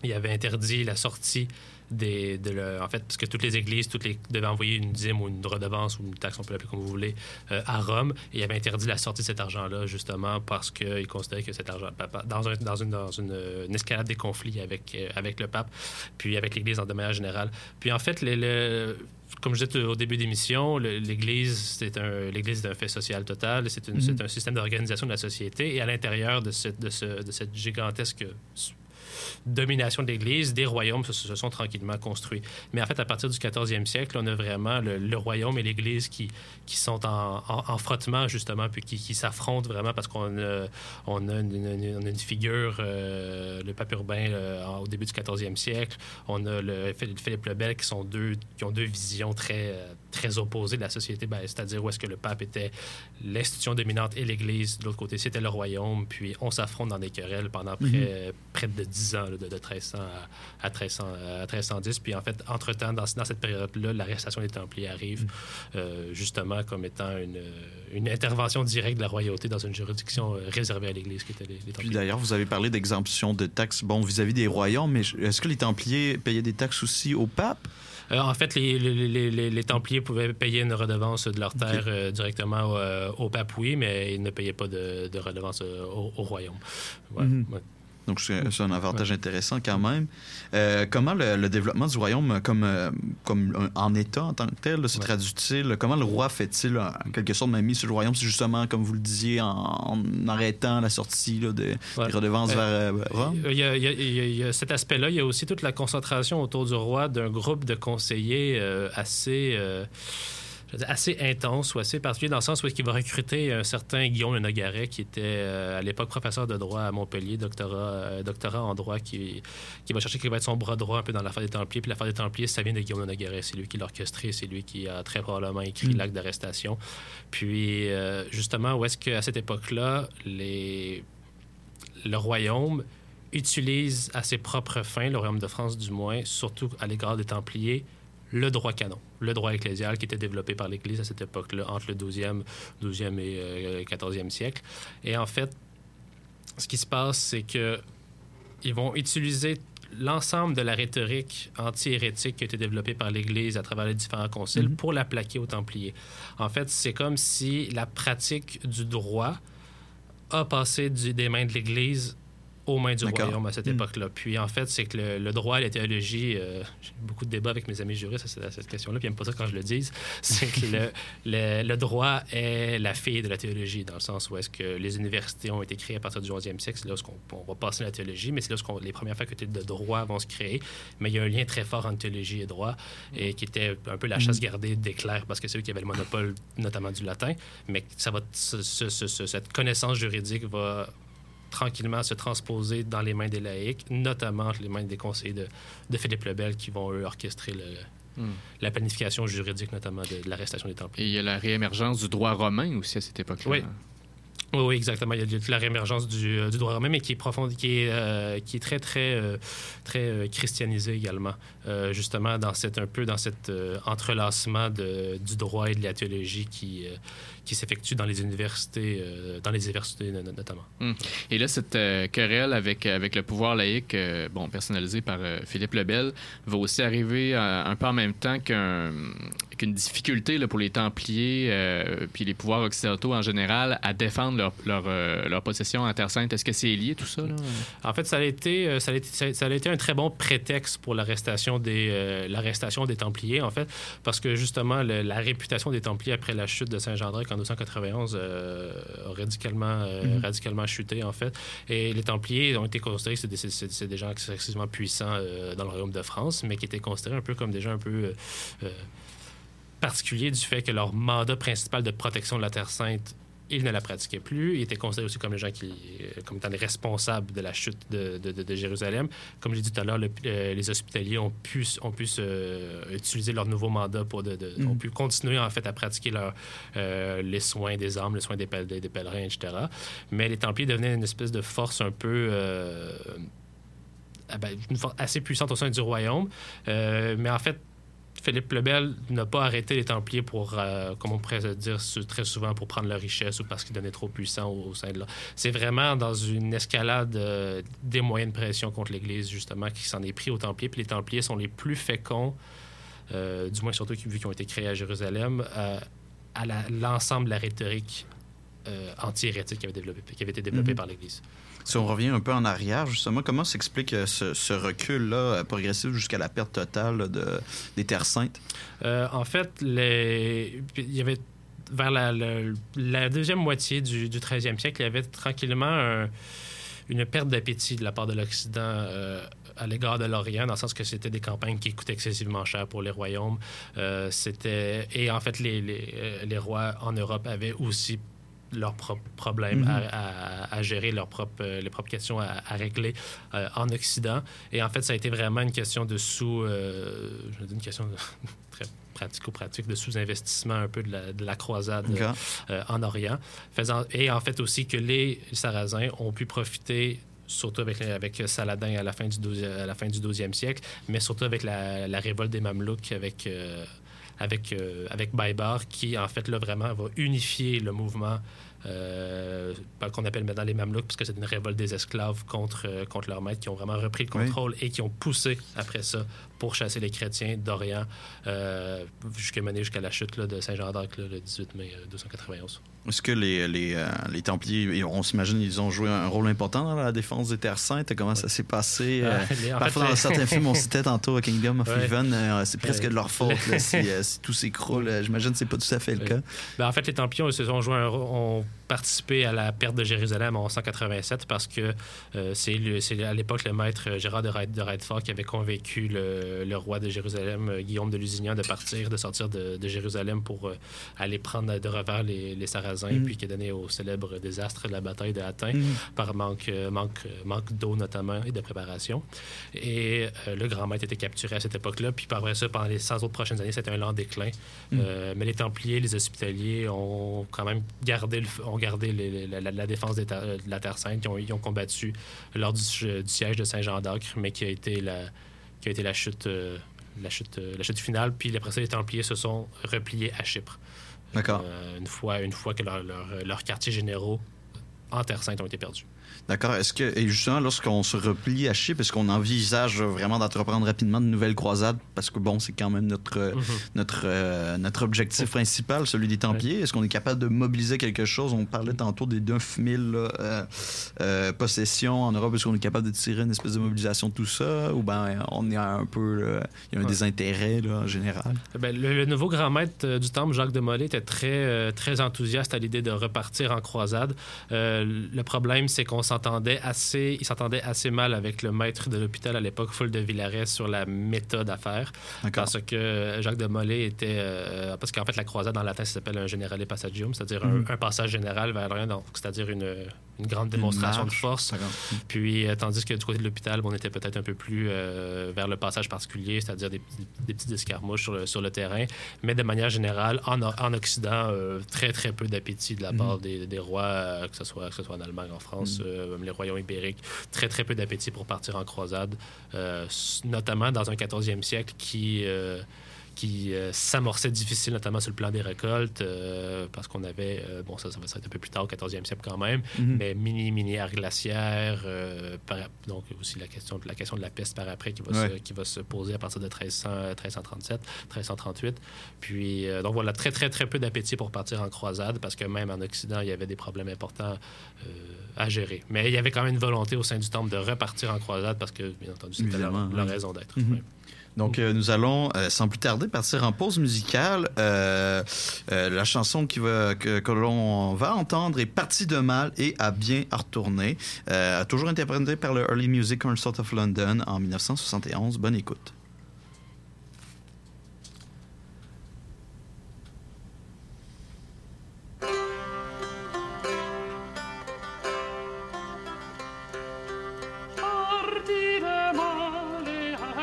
il avait interdit la sortie des, de le- en fait, parce que toutes les églises, toutes les, devaient envoyer une dîme ou une redevance ou une taxe, on peut l'appeler comme vous voulez, euh, à Rome. Et il avait interdit la sortie de cet argent-là, justement, parce qu'il considérait que cet argent, dans, un- dans, une, dans une, une escalade des conflits avec, euh, avec le pape, puis avec l'Église en de manière générale. Puis en fait, comme je disais au début d'émission, l'Église, c'est un, l'Église est un fait social total. C'est, Mhm. c'est un système d'organisation de la société. Et à l'intérieur de, de, ce- de cette gigantesque domination de l'Église, des royaumes se, sont tranquillement construits. Mais en fait, à partir du 14e siècle, on a vraiment le, le royaume et l'Église qui, qui sont en, en- en frottement, justement, puis qui, s'affrontent vraiment parce qu'on a, on a, une, figure, euh, le pape urbain euh, au début du 14e siècle, on a le Philippe Philippe le Bel qui, sont deux, qui ont deux visions très, euh, très opposées de la société, Ben, c'est-à-dire où est-ce que le pape était l'institution dominante et l'Église, de l'autre côté, c'était le royaume, puis on s'affronte dans des querelles pendant près, près de 10 ans, là, de, de 1300 à, à 1300, à 1310. Puis en fait, entre-temps, dans, dans cette période-là, l'arrestation des Templiers arrive, euh, justement comme étant une, une intervention directe de la royauté dans une juridiction euh, réservée à l'Église, qui était les, les Puis Templiers. d'ailleurs, vous avez parlé d'exemption de taxes bon, vis-à-vis des royaumes, mais est-ce que les Templiers payaient des taxes aussi au pape? Euh, en fait, les, les, les- les- les Templiers pouvaient payer une redevance de leur terre euh, directement au, euh, au pape, oui, mais ils ne payaient pas de, de redevance au, au royaume. Ouais, Mhm. ouais. Donc, c'est c'est un avantage intéressant quand même. Euh, comment le, le développement du royaume comme, euh, comme en État en tant que tel là, se traduit-il? Comment le roi fait-il, en quelque sorte, ma mise sur le royaume? C'est justement, comme vous le disiez, en, en arrêtant la sortie là, de- Ouais. des redevances Euh, vers euh, Rome? Il y, a, il y a- il y a- il y a cet aspect-là. Il y a aussi toute la concentration autour du roi d'un groupe de conseillers euh, assez, euh, je veux dire, assez intense ou assez particulier dans le sens où il va recruter un certain Guillaume Le Nogaret qui était euh, à l'époque professeur de droit à Montpellier, doctorat, euh, doctorat en droit, qui, qui va chercher qui va être son bras droit un peu dans l'affaire des Templiers. Puis l'affaire des Templiers, ça vient de Guillaume Le Nogaret. C'est lui qui l'a orchestré, c'est lui qui a très probablement écrit Mm. l'acte d'arrestation. Puis euh, justement, où est-ce qu'à cette époque-là, les le royaume utilise à ses propres fins, le royaume de France du moins, surtout à l'égard des Templiers, le droit canon, le droit ecclésial qui était développé par l'Église à cette époque-là, entre le 12e, 12e et euh, 14e siècle. Et en fait, ce qui se passe, c'est que ils vont utiliser l'ensemble de la rhétorique anti-hérétique qui a été développée par l'Église à travers les différents conciles pour la plaquer aux Templiers. En fait, c'est comme si la pratique du droit a passé du- des mains de l'Église aux mains du royaume à cette Mm. époque-là. Puis en fait, c'est que le, le droit et la théologie, euh, j'ai beaucoup de débats avec mes amis juristes à cette, à cette question-là, puis ils n'aiment pas ça quand je le dise, c'est que le, le- le droit est la fille de la théologie, dans le sens où est-ce que les universités ont été créées à partir du 11e siècle, c'est là où on, va passer la théologie, mais c'est là où les premières facultés de droit vont se créer. Mais il y a un lien très fort entre théologie et droit, et qui était un peu la chasse gardée des clercs, parce que c'est eux qui avaient le monopole, notamment du latin, mais ça va, ce- ce- ce- ce- cette connaissance juridique va tranquillement se transposer dans les mains des laïcs, notamment les mains des conseillers de, de Philippe Lebel qui vont, eux, orchestrer le- Hmm. la planification juridique, notamment de, de l'arrestation des Templiers. Et il y a la réémergence du droit romain aussi à cette époque-là. Oui. Oui, oui, exactement. Il y a la réémergence du, euh, du droit romain, mais qui est profonde, qui est, euh, qui est très, très, euh, très euh, christianisé également. Euh, justement, dans cette, un peu dans cet euh, entrelacement de, du droit et de la théologie qui, euh, qui s'effectue dans les universités, dans les universités no- notamment. Hum. Et là, cette querelle avec, avec le pouvoir laïque, bon, personnalisé par Philippe Lebel, va aussi arriver un peu en même temps qu'un- qu'une difficulté là, pour les Templiers puis les pouvoirs occidentaux en général à défendre leur, leur, leur possession en Terre Sainte. Est-ce que c'est lié tout ça? Là? En fait, ça a été, ça a été, ça a été un très bon prétexte pour l'arrestation des, euh, l'arrestation des Templiers, en fait, parce que justement, le- la réputation des Templiers après la chute de Saint-Jean-d'Arc en 1291 euh, a radicalement, euh, Mhm. radicalement chuté, en fait. Et les Templiers ont été considérés, c'est des, c'est- c'est des gens excessivement puissants euh, dans le royaume de France, mais qui étaient considérés un peu comme des gens un peu... particuliers du fait que leur mandat principal de protection de la Terre Sainte ils ne la pratiquaient plus. Ils étaient considérés aussi comme les gens qui, euh, comme étant les responsables de la chute de, de- de- de Jérusalem. Comme j'ai dit tout à l'heure, le- euh, les hospitaliers ont pu, ont pu euh, utiliser leur nouveau mandat pour de, de- Mm. ont pu continuer en fait à pratiquer leur, euh, les soins des âmes, les soins des, pèl- des- des pèlerins, etc. Mais les Templiers devenaient une espèce de force un peu ah ben, une force assez puissante au sein du royaume. Mais en fait, Philippe Lebel n'a pas arrêté les Templiers pour, euh, comme on pourrait dire très souvent, pour prendre leur richesse ou parce qu'ils devenaient trop puissants au, au sein de là. C'est vraiment dans une escalade euh, des moyens de pression contre l'Église, justement, qui s'en est pris aux Templiers. Puis les Templiers sont les plus féconds, euh, du moins surtout vu qu'ils ont été créés à Jérusalem, à l'ensemble de la rhétorique anti-hérétique qui avait, développé- qui avait été développée Mhm. par l'Église. Si on revient un peu en arrière, justement, comment s'explique euh, ce, recul-là euh, progressif jusqu'à la perte totale de, des Terres Saintes? Euh, en fait, les... il y avait vers la, deuxième moitié du, du 13e siècle, il y avait tranquillement un- une perte d'appétit de la part de l'Occident à l'égard de l'Orient, dans le sens que c'était des campagnes qui coûtaient excessivement cher pour les royaumes. C'était et en fait, les, les rois en Europe avaient aussi leurs propres problèmes Mhm. à, à- à gérer, leurs propres, euh, les propres questions à, à régler euh, en Occident. Et en fait, ça a été vraiment une question de sous... euh, je dire une question de- très pratico-pratique, de sous-investissement un peu de la, de la croisade euh, en Orient. Faisant, et en fait aussi que les Sarrasins ont pu profiter surtout avec, avec Saladin à la fin du 12, à la fin du 12e siècle, mais surtout avec la, la révolte des Mamelouks avec, avec, euh, avec Baïbar, qui en fait là vraiment va unifier le mouvement euh, qu'on appelle maintenant les Mamelouks, parce que c'est une révolte des esclaves contre, euh, contre leurs maîtres qui ont vraiment repris le contrôle et qui ont poussé après ça pour chasser les chrétiens d'Orient euh, jusqu'à jusqu'à la chute là, de Saint-Jean d'Arc le 18 mai euh, 291. Est-ce que les, les, euh, les Templiers, on s'imagine, ils ont joué un rôle important dans la défense des Terres Saintes? Comment ça s'est passé? Euh, Euh, les- en parfois, fait, dans certains films, on citait tantôt Kingdom of Ouais. Heaven. euh, c'est presque Euh, de leur faute là, si, euh, si tout s'écroule. Euh, J'imagine que c'est pas tout à fait le cas. Ben, en fait, les Templiers ont, se sont joué un rôle- participé à la perte de Jérusalem en 187 parce que euh, c'est à l'époque le maître Gérard de, Reitfort qui avait convaincu le, le roi de Jérusalem, euh, Guillaume de Lusignan, de partir, de sortir de, de Jérusalem pour euh, aller prendre de revers les, les Sarrasins, Mhm. puis qui a donné au célèbre désastre de la bataille de Hattin Mhm. par manque, euh, manque, euh, manque d'eau notamment et de préparation. Et euh, le grand maître était capturé à cette époque-là. Puis par après ça, pendant les 100 autres prochaines années, c'était un lent déclin. Mm. Euh, mais les Templiers, les Hospitaliers ont quand même gardé, le- ont gardé les- la, défense ter- de la Terre Sainte. Ils ont, ils ont combattu lors du, du siège de Saint-Jean d'Acre, mais qui a été la, qui a été la chute. euh, la chute, euh, la chute finale, puis après ça, les Templiers se sont repliés à Chypre. D'accord. Euh, une, fois, une fois que leurs leur, leurs quartiers généraux en Terre Sainte ont été perdus. D'accord. Est-ce que, et justement, lorsqu'on se replie à Chypre, est-ce qu'on envisage vraiment d'entreprendre rapidement de nouvelles croisades? Parce que, bon, c'est quand même notre, Mhm. notre, euh, notre objectif principal, celui des Templiers. Est-ce qu'on est capable de mobiliser quelque chose? On parlait tantôt des 9000 là, euh, euh, possessions en Europe. Est-ce qu'on est capable de tirer une espèce de mobilisation de tout ça? Ou ben on est un peu... Il y a un Ouais. désintérêt, là, en général? Ben, le, le nouveau grand maître euh, du temple, Jacques de Molay, était très, euh, très enthousiaste à l'idée de repartir en croisade. Euh, le problème, c'est qu'on s'entendait assez, il s'entendait assez mal avec le maître de l'hôpital à l'époque, Foul de Villaret, sur la méthode à faire. Parce que Jacques de Molay était. euh, parce qu'en fait, la croisade en latin, s'appelle un generale passagium, c'est-à-dire un- Mhm. un, passage général vers donc c'est-à-dire une, une grande démonstration de force. Puis, euh, tandis que du côté de l'hôpital, on était peut-être un peu plus euh, vers le passage particulier, c'est-à-dire des, petites escarmouches sur le, sur le terrain. Mais de manière générale, en, Occident, euh, très, très peu d'appétit de la Mhm. part des, des rois, que, ce soit, que ce soit en Allemagne, en France, Mhm. même les royaumes ibériques. Très, très peu d'appétit pour partir en croisade, notamment dans un 14e siècle qui... qui euh, s'amorçait difficile, notamment sur le plan des récoltes, euh, parce qu'on avait, euh, bon, ça, ça va être un peu plus tard, au 14e siècle quand même, Mhm. mais mini, mini ère glaciaire, par- donc aussi la question, la question de la peste par après qui va, Ouais. se, qui va se poser à partir de 1300, 1337, 1338. Puis, donc voilà, très, très, très peu d'appétit pour partir en croisade, parce que même en Occident, il y avait des problèmes importants à gérer. Mais il y avait quand même une volonté au sein du temple de repartir en croisade, parce que, bien entendu, c'était leur, raison d'être. Mhm. Ouais. Donc, euh, nous allons, euh, sans plus tarder, partir en pause musicale. Euh, la chanson que, l'on va entendre est Partie de mal et à bien. Euh, toujours interprétée par le Early Music Consort of London en 1971. Bonne écoute.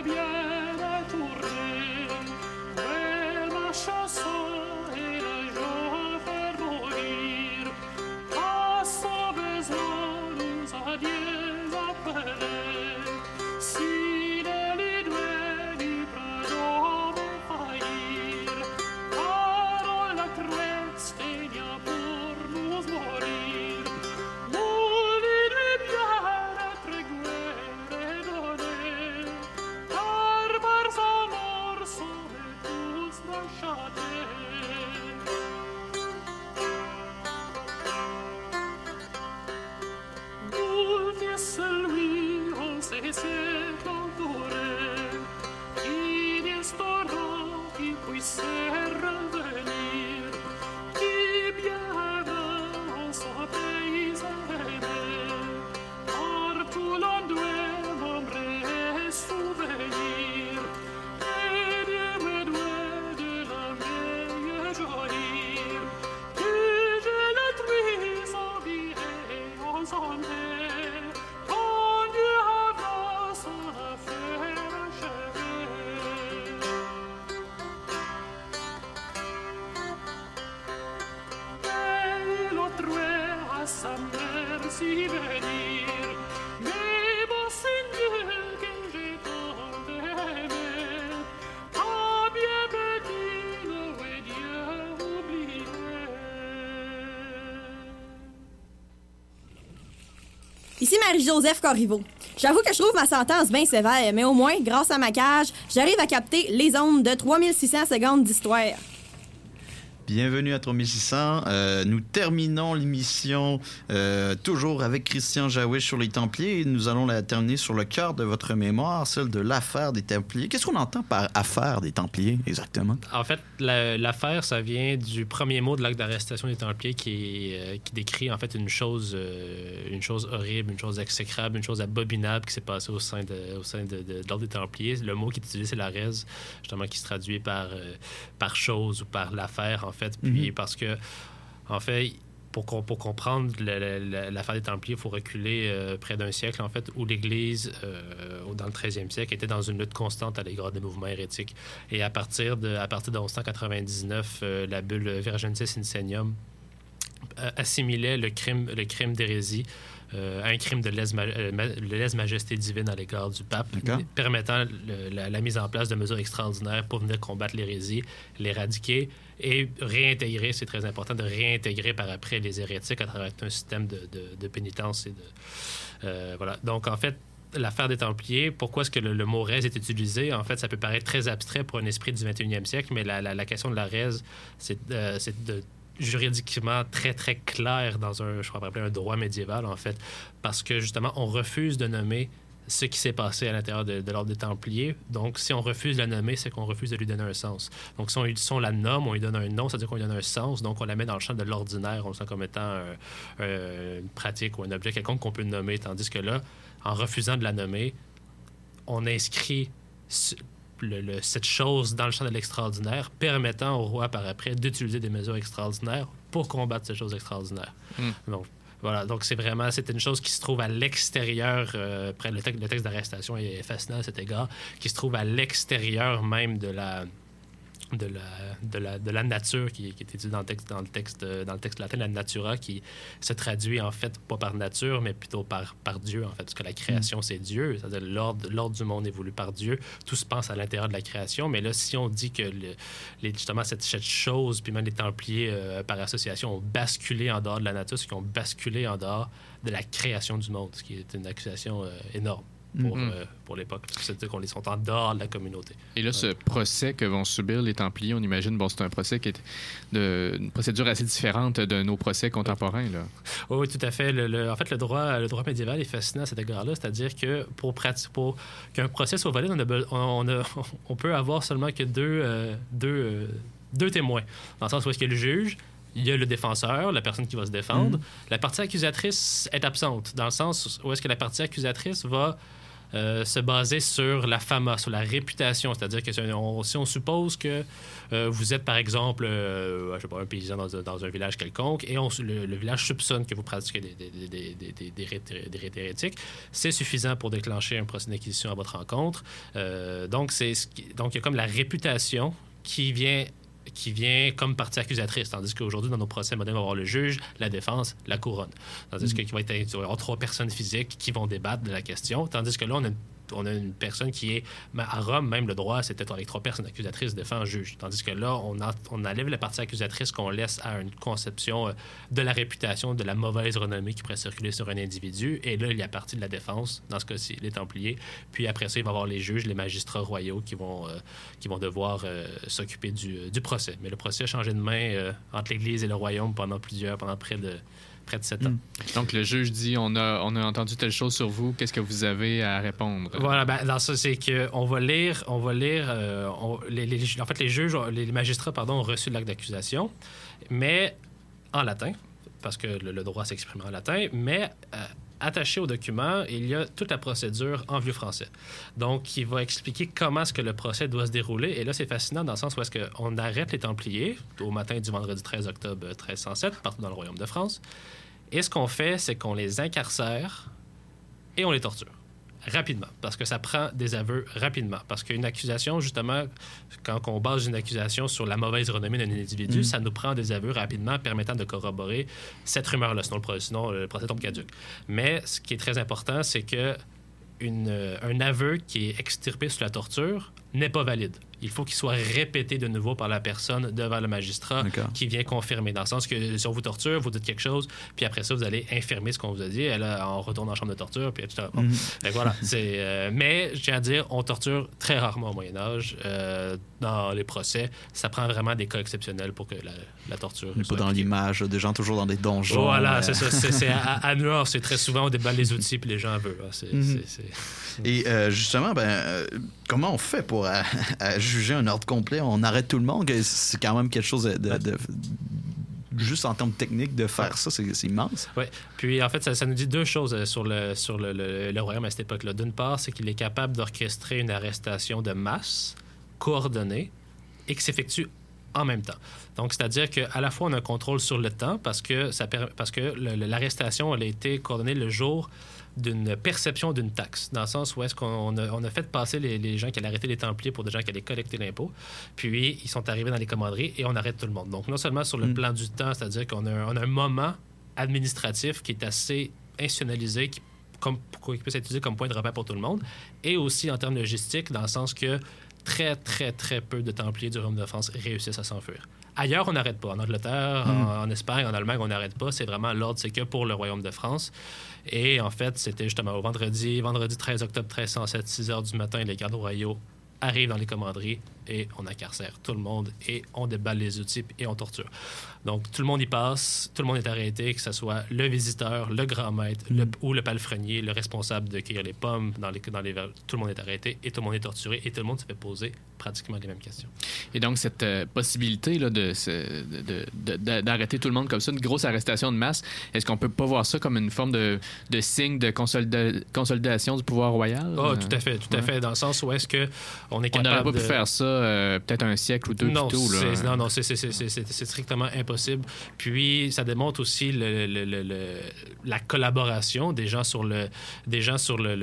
Bien mais Marie-Joseph Corriveau. J'avoue que je trouve ma sentence bien sévère, mais au moins, grâce à ma cage, j'arrive à capter les ondes de 3600 secondes d'histoire. Bienvenue à 3600. Euh, nous terminons l'émission euh, toujours avec Christian Jaouish sur les Templiers. Nous allons la terminer sur le cœur de votre mémoire, celle de l'affaire des Templiers. Qu'est-ce qu'on entend par affaire des Templiers exactement? En fait, la- l'affaire, ça vient du premier mot de l'acte d'arrestation des Templiers qui, euh, décrit en fait une chose, une chose horrible, une chose exécrable, une chose abominable qui s'est passée au sein de, l'ordre des Templiers. Le mot qui est utilisé, c'est la res, justement, qui se traduit par, par chose ou par l'affaire, fait. Puis Mhm. parce que, en fait, pour, pour comprendre l'affaire des Templiers, il faut reculer euh, près d'un siècle, en fait, où l'Église, euh, dans le 13e siècle, était dans une lutte constante à l'égard des mouvements hérétiques. Et à partir de, à partir de 1199, euh, la bulle Virginitas Insenium assimilait le crime, le crime d'hérésie à un crime de lèse, ma- ma- de lèse-majesté divine à l'égard du pape, permettant le- la, la mise en place de mesures extraordinaires pour venir combattre l'hérésie, l'éradiquer et réintégrer, c'est très important, de réintégrer par après les hérétiques à travers un système de, de- pénitence et euh, voilà. Donc, en fait, l'affaire des Templiers, pourquoi est-ce que le, mot res est utilisé? En fait, ça peut paraître très abstrait pour un esprit du 21e siècle, mais la, la- question de la res, c'est euh, juridiquement très, très clair dans un, je crois un droit médiéval, en fait, parce que justement, on refuse de nommer ce qui s'est passé à l'intérieur de, de l'ordre des Templiers. Donc, si on refuse de la nommer, c'est qu'on refuse de lui donner un sens. Donc, si on, si on la nomme, on lui donne un nom, c'est-à-dire qu'on lui donne un sens. Donc, on la met dans le champ de l'ordinaire, on le sent comme étant un- un- une pratique ou un objet quelconque qu'on peut nommer. Tandis que là, en refusant de la nommer, on inscrit ce- le- le- cette chose dans le champ de l'extraordinaire, permettant au roi par après d'utiliser des mesures extraordinaires pour combattre ces choses extraordinaires. Hmm. Donc, voilà, donc c'est vraiment, c'est une chose qui se trouve à l'extérieur, euh, le, texte- texte d'arrestation est fascinant à cet égard, qui se trouve à l'extérieur même de la, de la, de la, de la nature qui, qui est étudiée dans le texte, dans le texte, euh, dans le texte latin, la natura, qui se traduit en fait pas par nature, mais plutôt par, par Dieu, en fait, parce que la création, c'est Dieu, c'est-à-dire l'ordre, l'ordre du monde est voulu par Dieu, tout se passe à l'intérieur de la création, mais là, si on dit que le- les, justement cette, cette chose, puis même les Templiers euh, par association ont basculé en dehors de la nature, c'est qu'ils ont basculé en dehors de la création du monde, ce qui est une accusation euh, énorme. Pour, Mhm. euh, pour l'époque. C'est-à-dire qu'on les sont en dehors de la communauté. Et là, ce procès que vont subir les Templiers, on imagine, bon, c'est un procès qui est de, une procédure assez différente de nos procès contemporains. Là. Oui, oui, tout à fait. Le- le- en fait, le droit, le droit médiéval est fascinant à cet égard-là. C'est-à-dire que pour, pour qu'un procès soit valide, on, a on, a- on peut avoir seulement que deux, euh, deux, euh, deux témoins. Dans le sens où est-ce qu'il y a le juge, il y a le défenseur, la personne qui va se défendre. La partie accusatrice est absente, dans le sens où est-ce que la partie accusatrice va euh, se baser sur la fama, sur la réputation. C'est-à-dire que si on, suppose que euh, vous êtes, par exemple, euh, je sais pas, un paysan dans un, village quelconque et on, le, village soupçonne que vous pratiquez des, des, rites- hérétiques, c'est suffisant pour déclencher un procès d'acquisition à votre rencontre. Donc, donc, il y a comme la réputation qui vient qui vient comme partie accusatrice, tandis qu'aujourd'hui, dans nos procès modernes, on va avoir le juge, la défense, la couronne. Tandis que qu'il va être, il va y avoir trois personnes physiques qui vont débattre de la question, tandis que là, on a une on a une personne qui est. À Rome, même le droit, c'était avec trois personnes accusatrices défend juge. Tandis que là, on, on enlève la partie accusatrice qu'on laisse à une conception euh, de la réputation, de la mauvaise renommée qui pourrait circuler sur un individu. Et là, il y a partie de la défense, dans ce cas-ci, les Templiers. Puis après ça, il va y avoir les juges, les magistrats royaux qui vont, euh, qui vont devoir euh, s'occuper du, du procès. Mais le procès a changé de main entre l'Église et le royaume pendant plusieurs, pendant près de, près de sept ans. Donc, le juge dit on a, on a entendu telle chose sur vous, qu'est-ce que vous avez à répondre? Voilà, ben, dans ça, c'est que on va lire, on va lire, euh, on- les, les- en fait, les juges, les magistrats, pardon, ont reçu l'acte d'accusation, mais en latin, parce que le, le droit s'exprime en latin, mais euh, attaché au document, il y a toute la procédure en vieux français. Donc, qui va expliquer comment est-ce que le procès doit se dérouler. Et là, c'est fascinant dans le sens où est-ce qu'on arrête les Templiers au matin du vendredi 13 octobre 1307, partout dans le Royaume de France. Et ce qu'on fait, c'est qu'on les incarcère et on les torture rapidement, parce que ça prend des aveux rapidement. Parce qu'une accusation, justement, quand on base une accusation sur la mauvaise renommée d'un individu, Mm. ça nous prend des aveux rapidement permettant de corroborer cette rumeur-là, sinon sinon le procès tombe caduc. Mais ce qui est très important, c'est que une, euh, un aveu qui est extirpé sous la torture n'est pas valide. Il faut qu'il soit répété de nouveau par la personne devant le magistrat qui vient confirmer. Dans le sens que si on vous torture, vous dites quelque chose, puis après ça, vous allez infirmer ce qu'on vous a dit. Et là, on retourne en chambre de torture, puis etc. Bon. Fait que voilà. c'est, euh, mais je tiens à dire, on torture très rarement au Moyen-Âge. Euh, dans les procès, ça prend vraiment des cas exceptionnels pour que la, la torture. N'est pas dans l'image, des gens toujours dans des donjons. Voilà, euh, c'est ça. C'est, à, à New York, c'est très souvent, on déballe les outils, puis les gens veulent. hein. Mhm. Et euh, justement, ben, comment on fait pour euh, à juger un ordre complet? On arrête tout le monde? C'est quand même quelque chose de... juste en termes techniques, de faire ça, c'est immense. Oui. Puis, en fait, ça, nous dit deux choses euh, sur le, sur royaume à cette époque-là. D'une part, c'est qu'il est capable d'orchestrer une arrestation de masse, coordonnée, et qui s'effectue en même temps. Donc, c'est-à-dire qu'à la fois, on a un contrôle sur le temps parce que, ça parce l'arrestation, elle a été coordonnée le jour d'une perception d'une taxe, dans le sens où est-ce qu'on a, on a fait passer les, les gens qui allaient arrêter les Templiers pour des gens qui allaient collecter l'impôt, puis ils sont arrivés dans les commanderies et on arrête tout le monde. Donc, non seulement sur le Mm. plan du temps, c'est-à-dire qu'on a, un- on a un moment administratif qui est assez institutionnalisé, qui, comme, pour qu'il puisse être utilisé comme point de repère pour tout le monde, et aussi en termes logistiques, dans le sens que très, très, très peu de Templiers du Royaume de France réussissent à s'enfuir. Ailleurs, on n'arrête pas. En Angleterre, Mm. en, en Espagne, en Allemagne, on n'arrête pas. C'est vraiment l'ordre, c'est que pour le Royaume de France. Et en fait, c'était justement au vendredi, vendredi 13 octobre 1307, 6 heures du matin, les gardes royaux arrivent dans les commanderies et on incarcère tout le monde et on déballe les outils et on torture. Donc, tout le monde y passe, tout le monde est arrêté, que ce soit le visiteur, le grand maître le- ou le palefrenier, le responsable de cueillir les pommes dans les, dans les verres. Tout le monde est arrêté et tout le monde est torturé et tout le monde se fait poser pratiquement les mêmes questions. Et donc, cette euh, possibilité là, de, d'arrêter tout le monde comme ça, une grosse arrestation de masse, est-ce qu'on peut pas voir ça comme une forme de, de signe de consolida- consolidation du pouvoir royal? Oh, tout à fait, tout à fait, dans le sens où est-ce que on est On capable n'aurait pas de... pu faire ça euh, peut-être un siècle ou deux non, plus tôt. Là. c'est- non, non, c'est- strictement impossible. Puis, ça démontre aussi le- le- le- le- la collaboration des gens sur le, des gens sur le,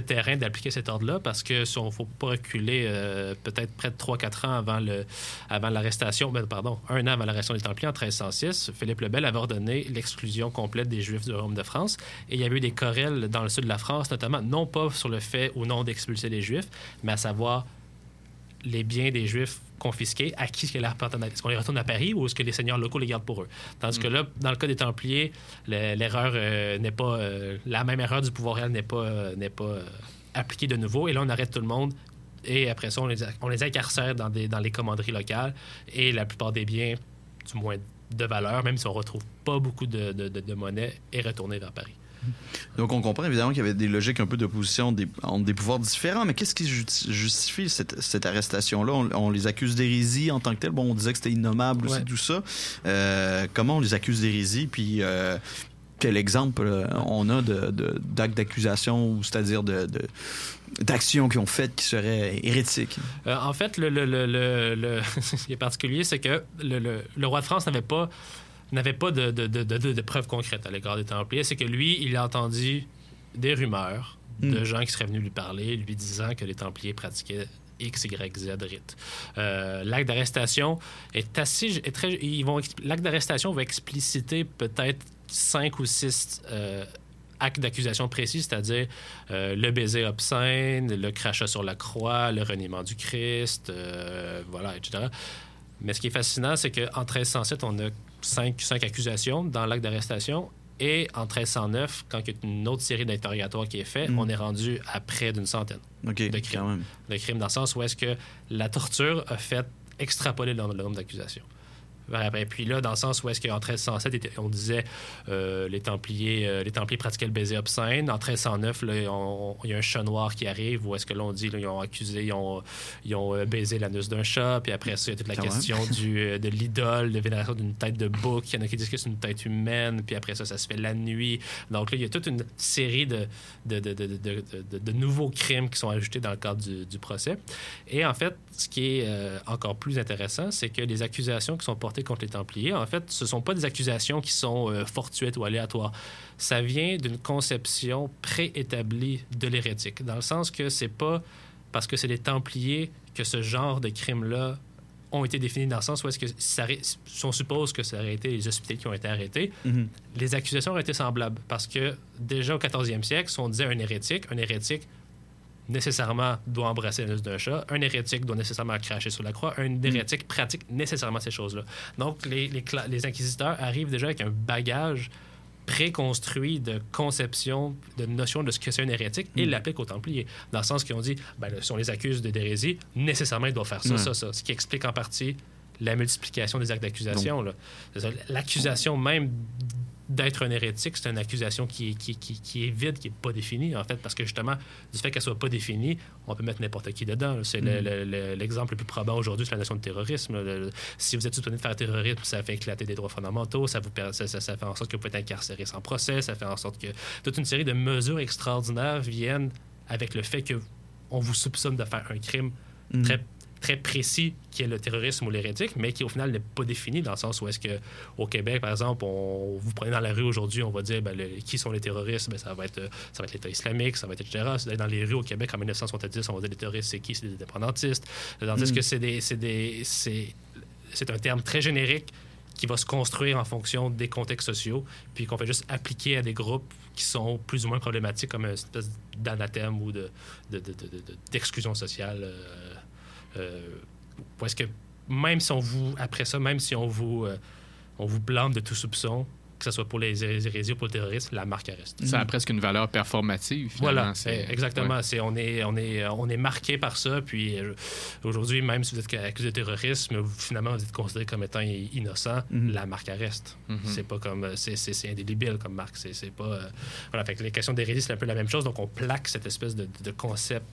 terrain d'appliquer cet ordre-là, parce que si ne faut pas reculer euh, peut-être près de 3-4 ans avant le- avant l'arrestation, ben, pardon, un an avant l'arrestation des Templiers en 1306, Philippe le Bel avait ordonné l'exclusion complète des Juifs du Royaume de France. Et il y avait eu des querelles dans le sud de la France, notamment, non pas sur le fait ou non d'expulser les Juifs, mais à savoir les biens des Juifs confisqués, à qui est-ce? Est-ce qu'on les retourne à Paris ou est-ce que les seigneurs locaux les gardent pour eux? Tandis que là, dans le cas des Templiers, le- l'erreur euh, n'est pas... euh, la même erreur du pouvoir réel n'est pas, euh, n'est pas appliquée de nouveau. Et là, on arrête tout le monde. Et après ça, on les, on les incarcère dans, des, dans les commanderies locales. Et la plupart des biens, du moins de valeur, même si on retrouve pas beaucoup de, de- de- de monnaie, est retourné vers Paris. Donc, on comprend évidemment qu'il y avait des logiques un peu d'opposition des, entre des pouvoirs différents, mais qu'est-ce qui ju- justifie cette, cette arrestation-là? On, on les accuse d'hérésie en tant que tel. Bon, on disait que c'était innommable aussi, tout ça. Euh, comment on les accuse d'hérésie? Puis, euh, quel exemple euh, on a d'actes d'accusation, c'est-à-dire de, d'actions qui ont faites qui seraient hérétiques? Euh, en fait, le, le- le- le- le- ce qui est particulier, c'est que le roi de France n'avait pas, n'avait pas de, de- de- de- de preuves concrètes à l'égard des Templiers. C'est que lui, il a entendu des rumeurs de Mm. gens qui seraient venus lui parler, lui disant que les Templiers pratiquaient X, Y, Z rites. Euh, l'acte d'arrestation est assez... Est très, ils vont, expli- l'acte d'arrestation va expliciter peut-être cinq ou six euh, actes d'accusation précis, c'est-à-dire euh, le baiser obscène, le crachat sur la croix, le reniement du Christ, voilà, etc. Mais ce qui est fascinant, c'est qu'en 1307, on a cinq, cinq accusations dans l'acte d'arrestation. Et en 1309, quand il y a une autre série d'interrogatoires qui est faite, Mm. on est rendu à près d'une centaine de crimes. quand même. De crimes dans le sens où est-ce que la torture a fait extrapoler le, le nombre d'accusations. Après. Puis là, dans le sens où est-ce qu'en 1307, était- on disait euh, les Templiers euh, les Templiers pratiquaient le baiser obscène. En 1309, là, on- il y a un chat noir qui arrive où est-ce que l'on dit, là, ils ont accusé, ils ont, ils ont euh, baisé l'anus d'un chat. Puis après ça, il y a toute la Quand question du, euh, de l'idole, de vénération d'une tête de bouc. Il y en a qui disent que c'est une tête humaine. Puis après ça, ça se fait la nuit. Donc là, il y a toute une série de, de, de, de, de- de- de- de nouveaux crimes qui sont ajoutés dans le cadre du, du procès. Et en fait, ce qui est euh, encore plus intéressant, c'est que les accusations qui sont portées contre les Templiers, en fait, ce ne sont pas des accusations qui sont euh, fortuites ou aléatoires. Ça vient d'une conception préétablie de l'hérétique, dans le sens que c'est pas parce que c'est les Templiers que ce genre de crimes-là ont été définis dans le sens où est-ce que ça, aurait- si on suppose que ça aurait été les hospitaliers qui ont été arrêtés, Mhm. les accusations auraient été semblables parce que déjà au 14e siècle, si on disait un hérétique, un hérétique nécessairement doit embrasser l'anus d'un chat, un hérétique doit nécessairement cracher sur la croix, un hérétique pratique nécessairement ces choses-là. Donc, les, les, les inquisiteurs arrivent déjà avec un bagage préconstruit de conception, de notion de ce que c'est un hérétique et Mm. l'appliquent aux Templiers. Dans le sens qu'ils ont dit, ben, si on les accuse de d'hérésie, nécessairement, ils doivent faire ça, Ouais. ça, ça. Ce qui explique en partie la multiplication des actes d'accusation. L'accusation même d'être un hérétique, c'est une accusation qui est, qui, qui- qui est vide, qui n'est pas définie, en fait, parce que justement, du fait qu'elle soit pas définie, on peut mettre n'importe qui dedans. C'est le- le- l'exemple le plus probant aujourd'hui, c'est la notion de terrorisme. si vous êtes soupçonné de faire terrorisme, ça fait éclater des droits fondamentaux, ça, vous, ça, ça- ça fait en sorte que vous pouvez être incarcéré sans procès, ça fait en sorte que toute une série de mesures extraordinaires viennent avec le fait que on vous soupçonne de faire un crime Mhm. très très précis qui est le terrorisme ou l'hérétique, mais qui au final n'est pas défini dans le sens où est-ce que au Québec, par exemple, on, vous prenez dans la rue aujourd'hui, on va dire ben, le- qui sont les terroristes, ben, ça va être euh, ça va être l'État islamique, ça va être etc. Dans les rues au Québec en 1970, on va dire les terroristes, c'est qui? C'est des indépendantistes. Tandis Mm. que c'est des c'est des c'est c'est un terme très générique qui va se construire en fonction des contextes sociaux, puis qu'on fait juste appliquer à des groupes qui sont plus ou moins problématiques, comme une espèce d'anathème ou de, de- de- de- de- d'exclusion sociale. euh, euh, où est-ce que même si on vous, après ça, même si on vous, euh, on vous blâme de tout soupçon, que ce soit pour les hé- hérésies ou pour le terrorisme, la marque reste. Ça a presque une valeur performative, finalement. Voilà, C'est- eh, exactement. ouais. C'est, on, est, on, est, on est marqué par ça. Puis euh, aujourd'hui, même si vous êtes accusé de terrorisme, finalement, vous êtes considéré comme étant innocent, Mhm. la marque reste. Mhm. C'est pas comme. euh, C'est, c'est, c'est indélébile comme marque. C'est, c'est pas. euh, voilà, fait que les questions d'hérésie, c'est un peu la même chose. Donc, on plaque cette espèce de, de concept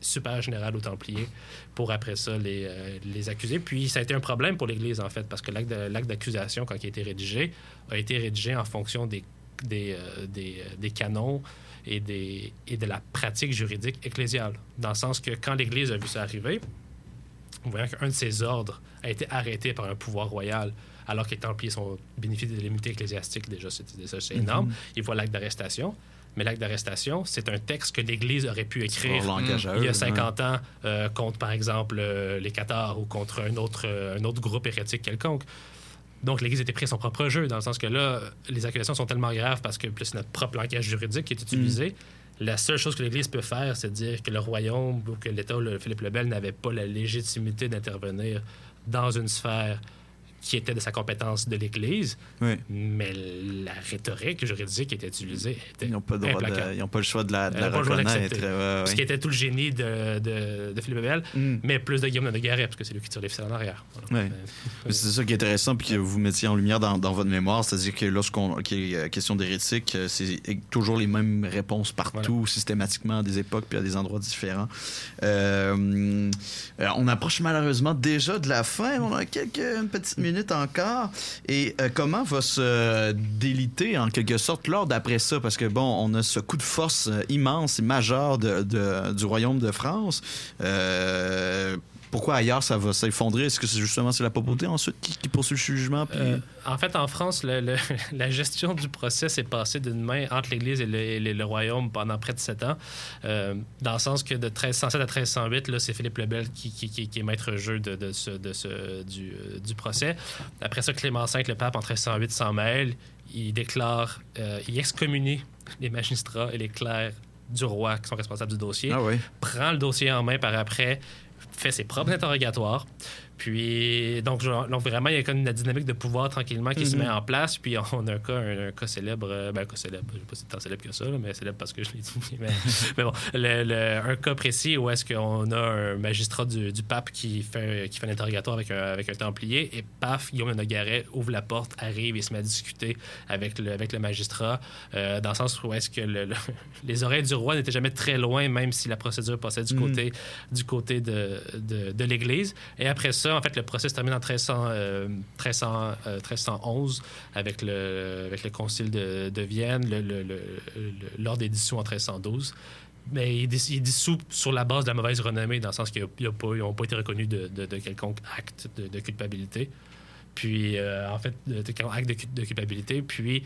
super général aux Templiers pour après ça les, euh, les accuser. Puis ça a été un problème pour l'Église, en fait, parce que l'acte, d'accusation, quand il a été rédigé, a été rédigé en fonction des, des, euh, des, euh, des canons et, des, et de la pratique juridique ecclésiale. Dans le sens que quand l'Église a vu ça arriver, voyant qu'un de ses ordres a été arrêté par un pouvoir royal, alors que les Templiers sont bénéficient de l'immunité ecclésiastique, déjà, c'est, énorme. Mhm. Ils voient l'acte d'arrestation. Mais l'acte d'arrestation, c'est un texte que l'Église aurait pu écrire il y a 50 ans euh, contre, par exemple, euh, les Cathares ou contre un autre, euh, un autre groupe hérétique quelconque. Donc, l'Église était pris à son propre jeu, dans le sens que là, les accusations sont tellement graves parce que plus c'est notre propre langage juridique qui est utilisé. La seule chose que l'Église peut faire, c'est dire que le royaume ou que l'État, le Philippe le Bel, n'avait pas la légitimité d'intervenir dans une sphère qui était de sa compétence de l'Église. Oui. Mais la rhétorique juridique qui était utilisée était Ils n'ont pas, le pas choix de la, de la reconnaître. d'accepter. Ouais, Ce ouais. qui était tout le génie de, de, de Philippe Bebel, Mm. mais plus de Guillaume de Garet, parce que c'est lui qui tire les ficelles en arrière. Voilà. Ouais. Mais C'est ça qui est intéressant, puis que vous mettiez en lumière dans, dans votre mémoire, c'est-à-dire que lorsqu'on qu'il est euh, question d'hérétique, euh, c'est toujours les mêmes réponses partout, systématiquement, à des époques, puis à des endroits différents. Euh, euh, on approche malheureusement déjà de la fin, on a quelques une petite minute encore. Et euh, comment va se déliter, en quelque sorte, l'ordre après ça? Parce que, bon, on a ce coup de force euh, immense et majeur de- du Royaume de France. Euh, pourquoi ailleurs ça va s'effondrer? Est-ce que c'est justement c'est la papauté ensuite qui, qui poursuit le jugement? Puis... Euh, en fait, en France, le- le- la gestion du procès s'est passée d'une main entre l'Église et le, et le- le royaume pendant près de sept ans. Euh, dans le sens que de 1307 à 1308, là, c'est Philippe le Bel qui, qui- qui- qui est maître jeu de, de ce, de ce- du, euh, du procès. Après ça, Clément V, le pape, en 1308, s'en mêle. Il déclare, euh, il excommunie les magistrats et les clercs du roi qui sont responsables du dossier. Ah oui. Prend le dossier en main par après, fait ses propres interrogatoires. Puis, donc, vraiment, il y a comme une dynamique de pouvoir tranquillement qui se Mhm. met en place. Puis, on a un cas, un, un cas célèbre, euh, ben, un cas célèbre, je sais pas si c'est tant célèbre que ça, là, mais célèbre parce que je l'ai dit. Mais, mais bon, le- le- un cas précis où est-ce qu'on a un magistrat du, du pape qui fait, qui fait un interrogatoire avec un, avec un templier et paf, Guillaume Nogaret ouvre la porte, arrive et se met à discuter avec le, avec le magistrat, euh, dans le sens où est-ce que le- le- les oreilles du roi n'étaient jamais très loin, même si la procédure passait du Mhm. côté, du côté de, de, de l'Église. Et après ça, en fait, le procès se termine en 1300, euh, 1300, euh, 1311 avec le, concile de, Vienne. L'ordre est dissous en 1312. Mais il est dissous sur la base de la mauvaise renommée, dans le sens qu'ils n'ont pas été reconnus de, quelconque acte de, culpabilité. Puis, euh, en fait, de, acte de, cu- de culpabilité. Puis,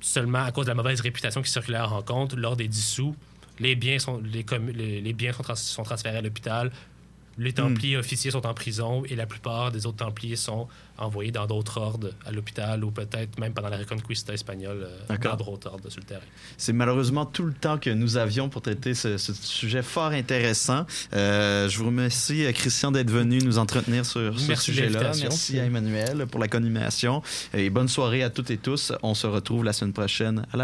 seulement à cause de la mauvaise réputation qui circulait à la rencontre, l'ordre est dissous. Les biens sont transférés à l'hôpital. Les Templiers officiers sont en prison et la plupart des autres Templiers sont envoyés dans d'autres ordres à l'hôpital ou peut-être même pendant la Reconquista espagnole euh, dans d'autres ordres sur le terrain. C'est malheureusement tout le temps que nous avions pour traiter ce, ce sujet fort intéressant. Euh, je vous remercie, euh, Christian, d'être venu nous entretenir sur ce sujet-là. Merci à Emmanuel pour la conimation. Et bonne soirée à toutes et tous. On se retrouve la semaine prochaine à la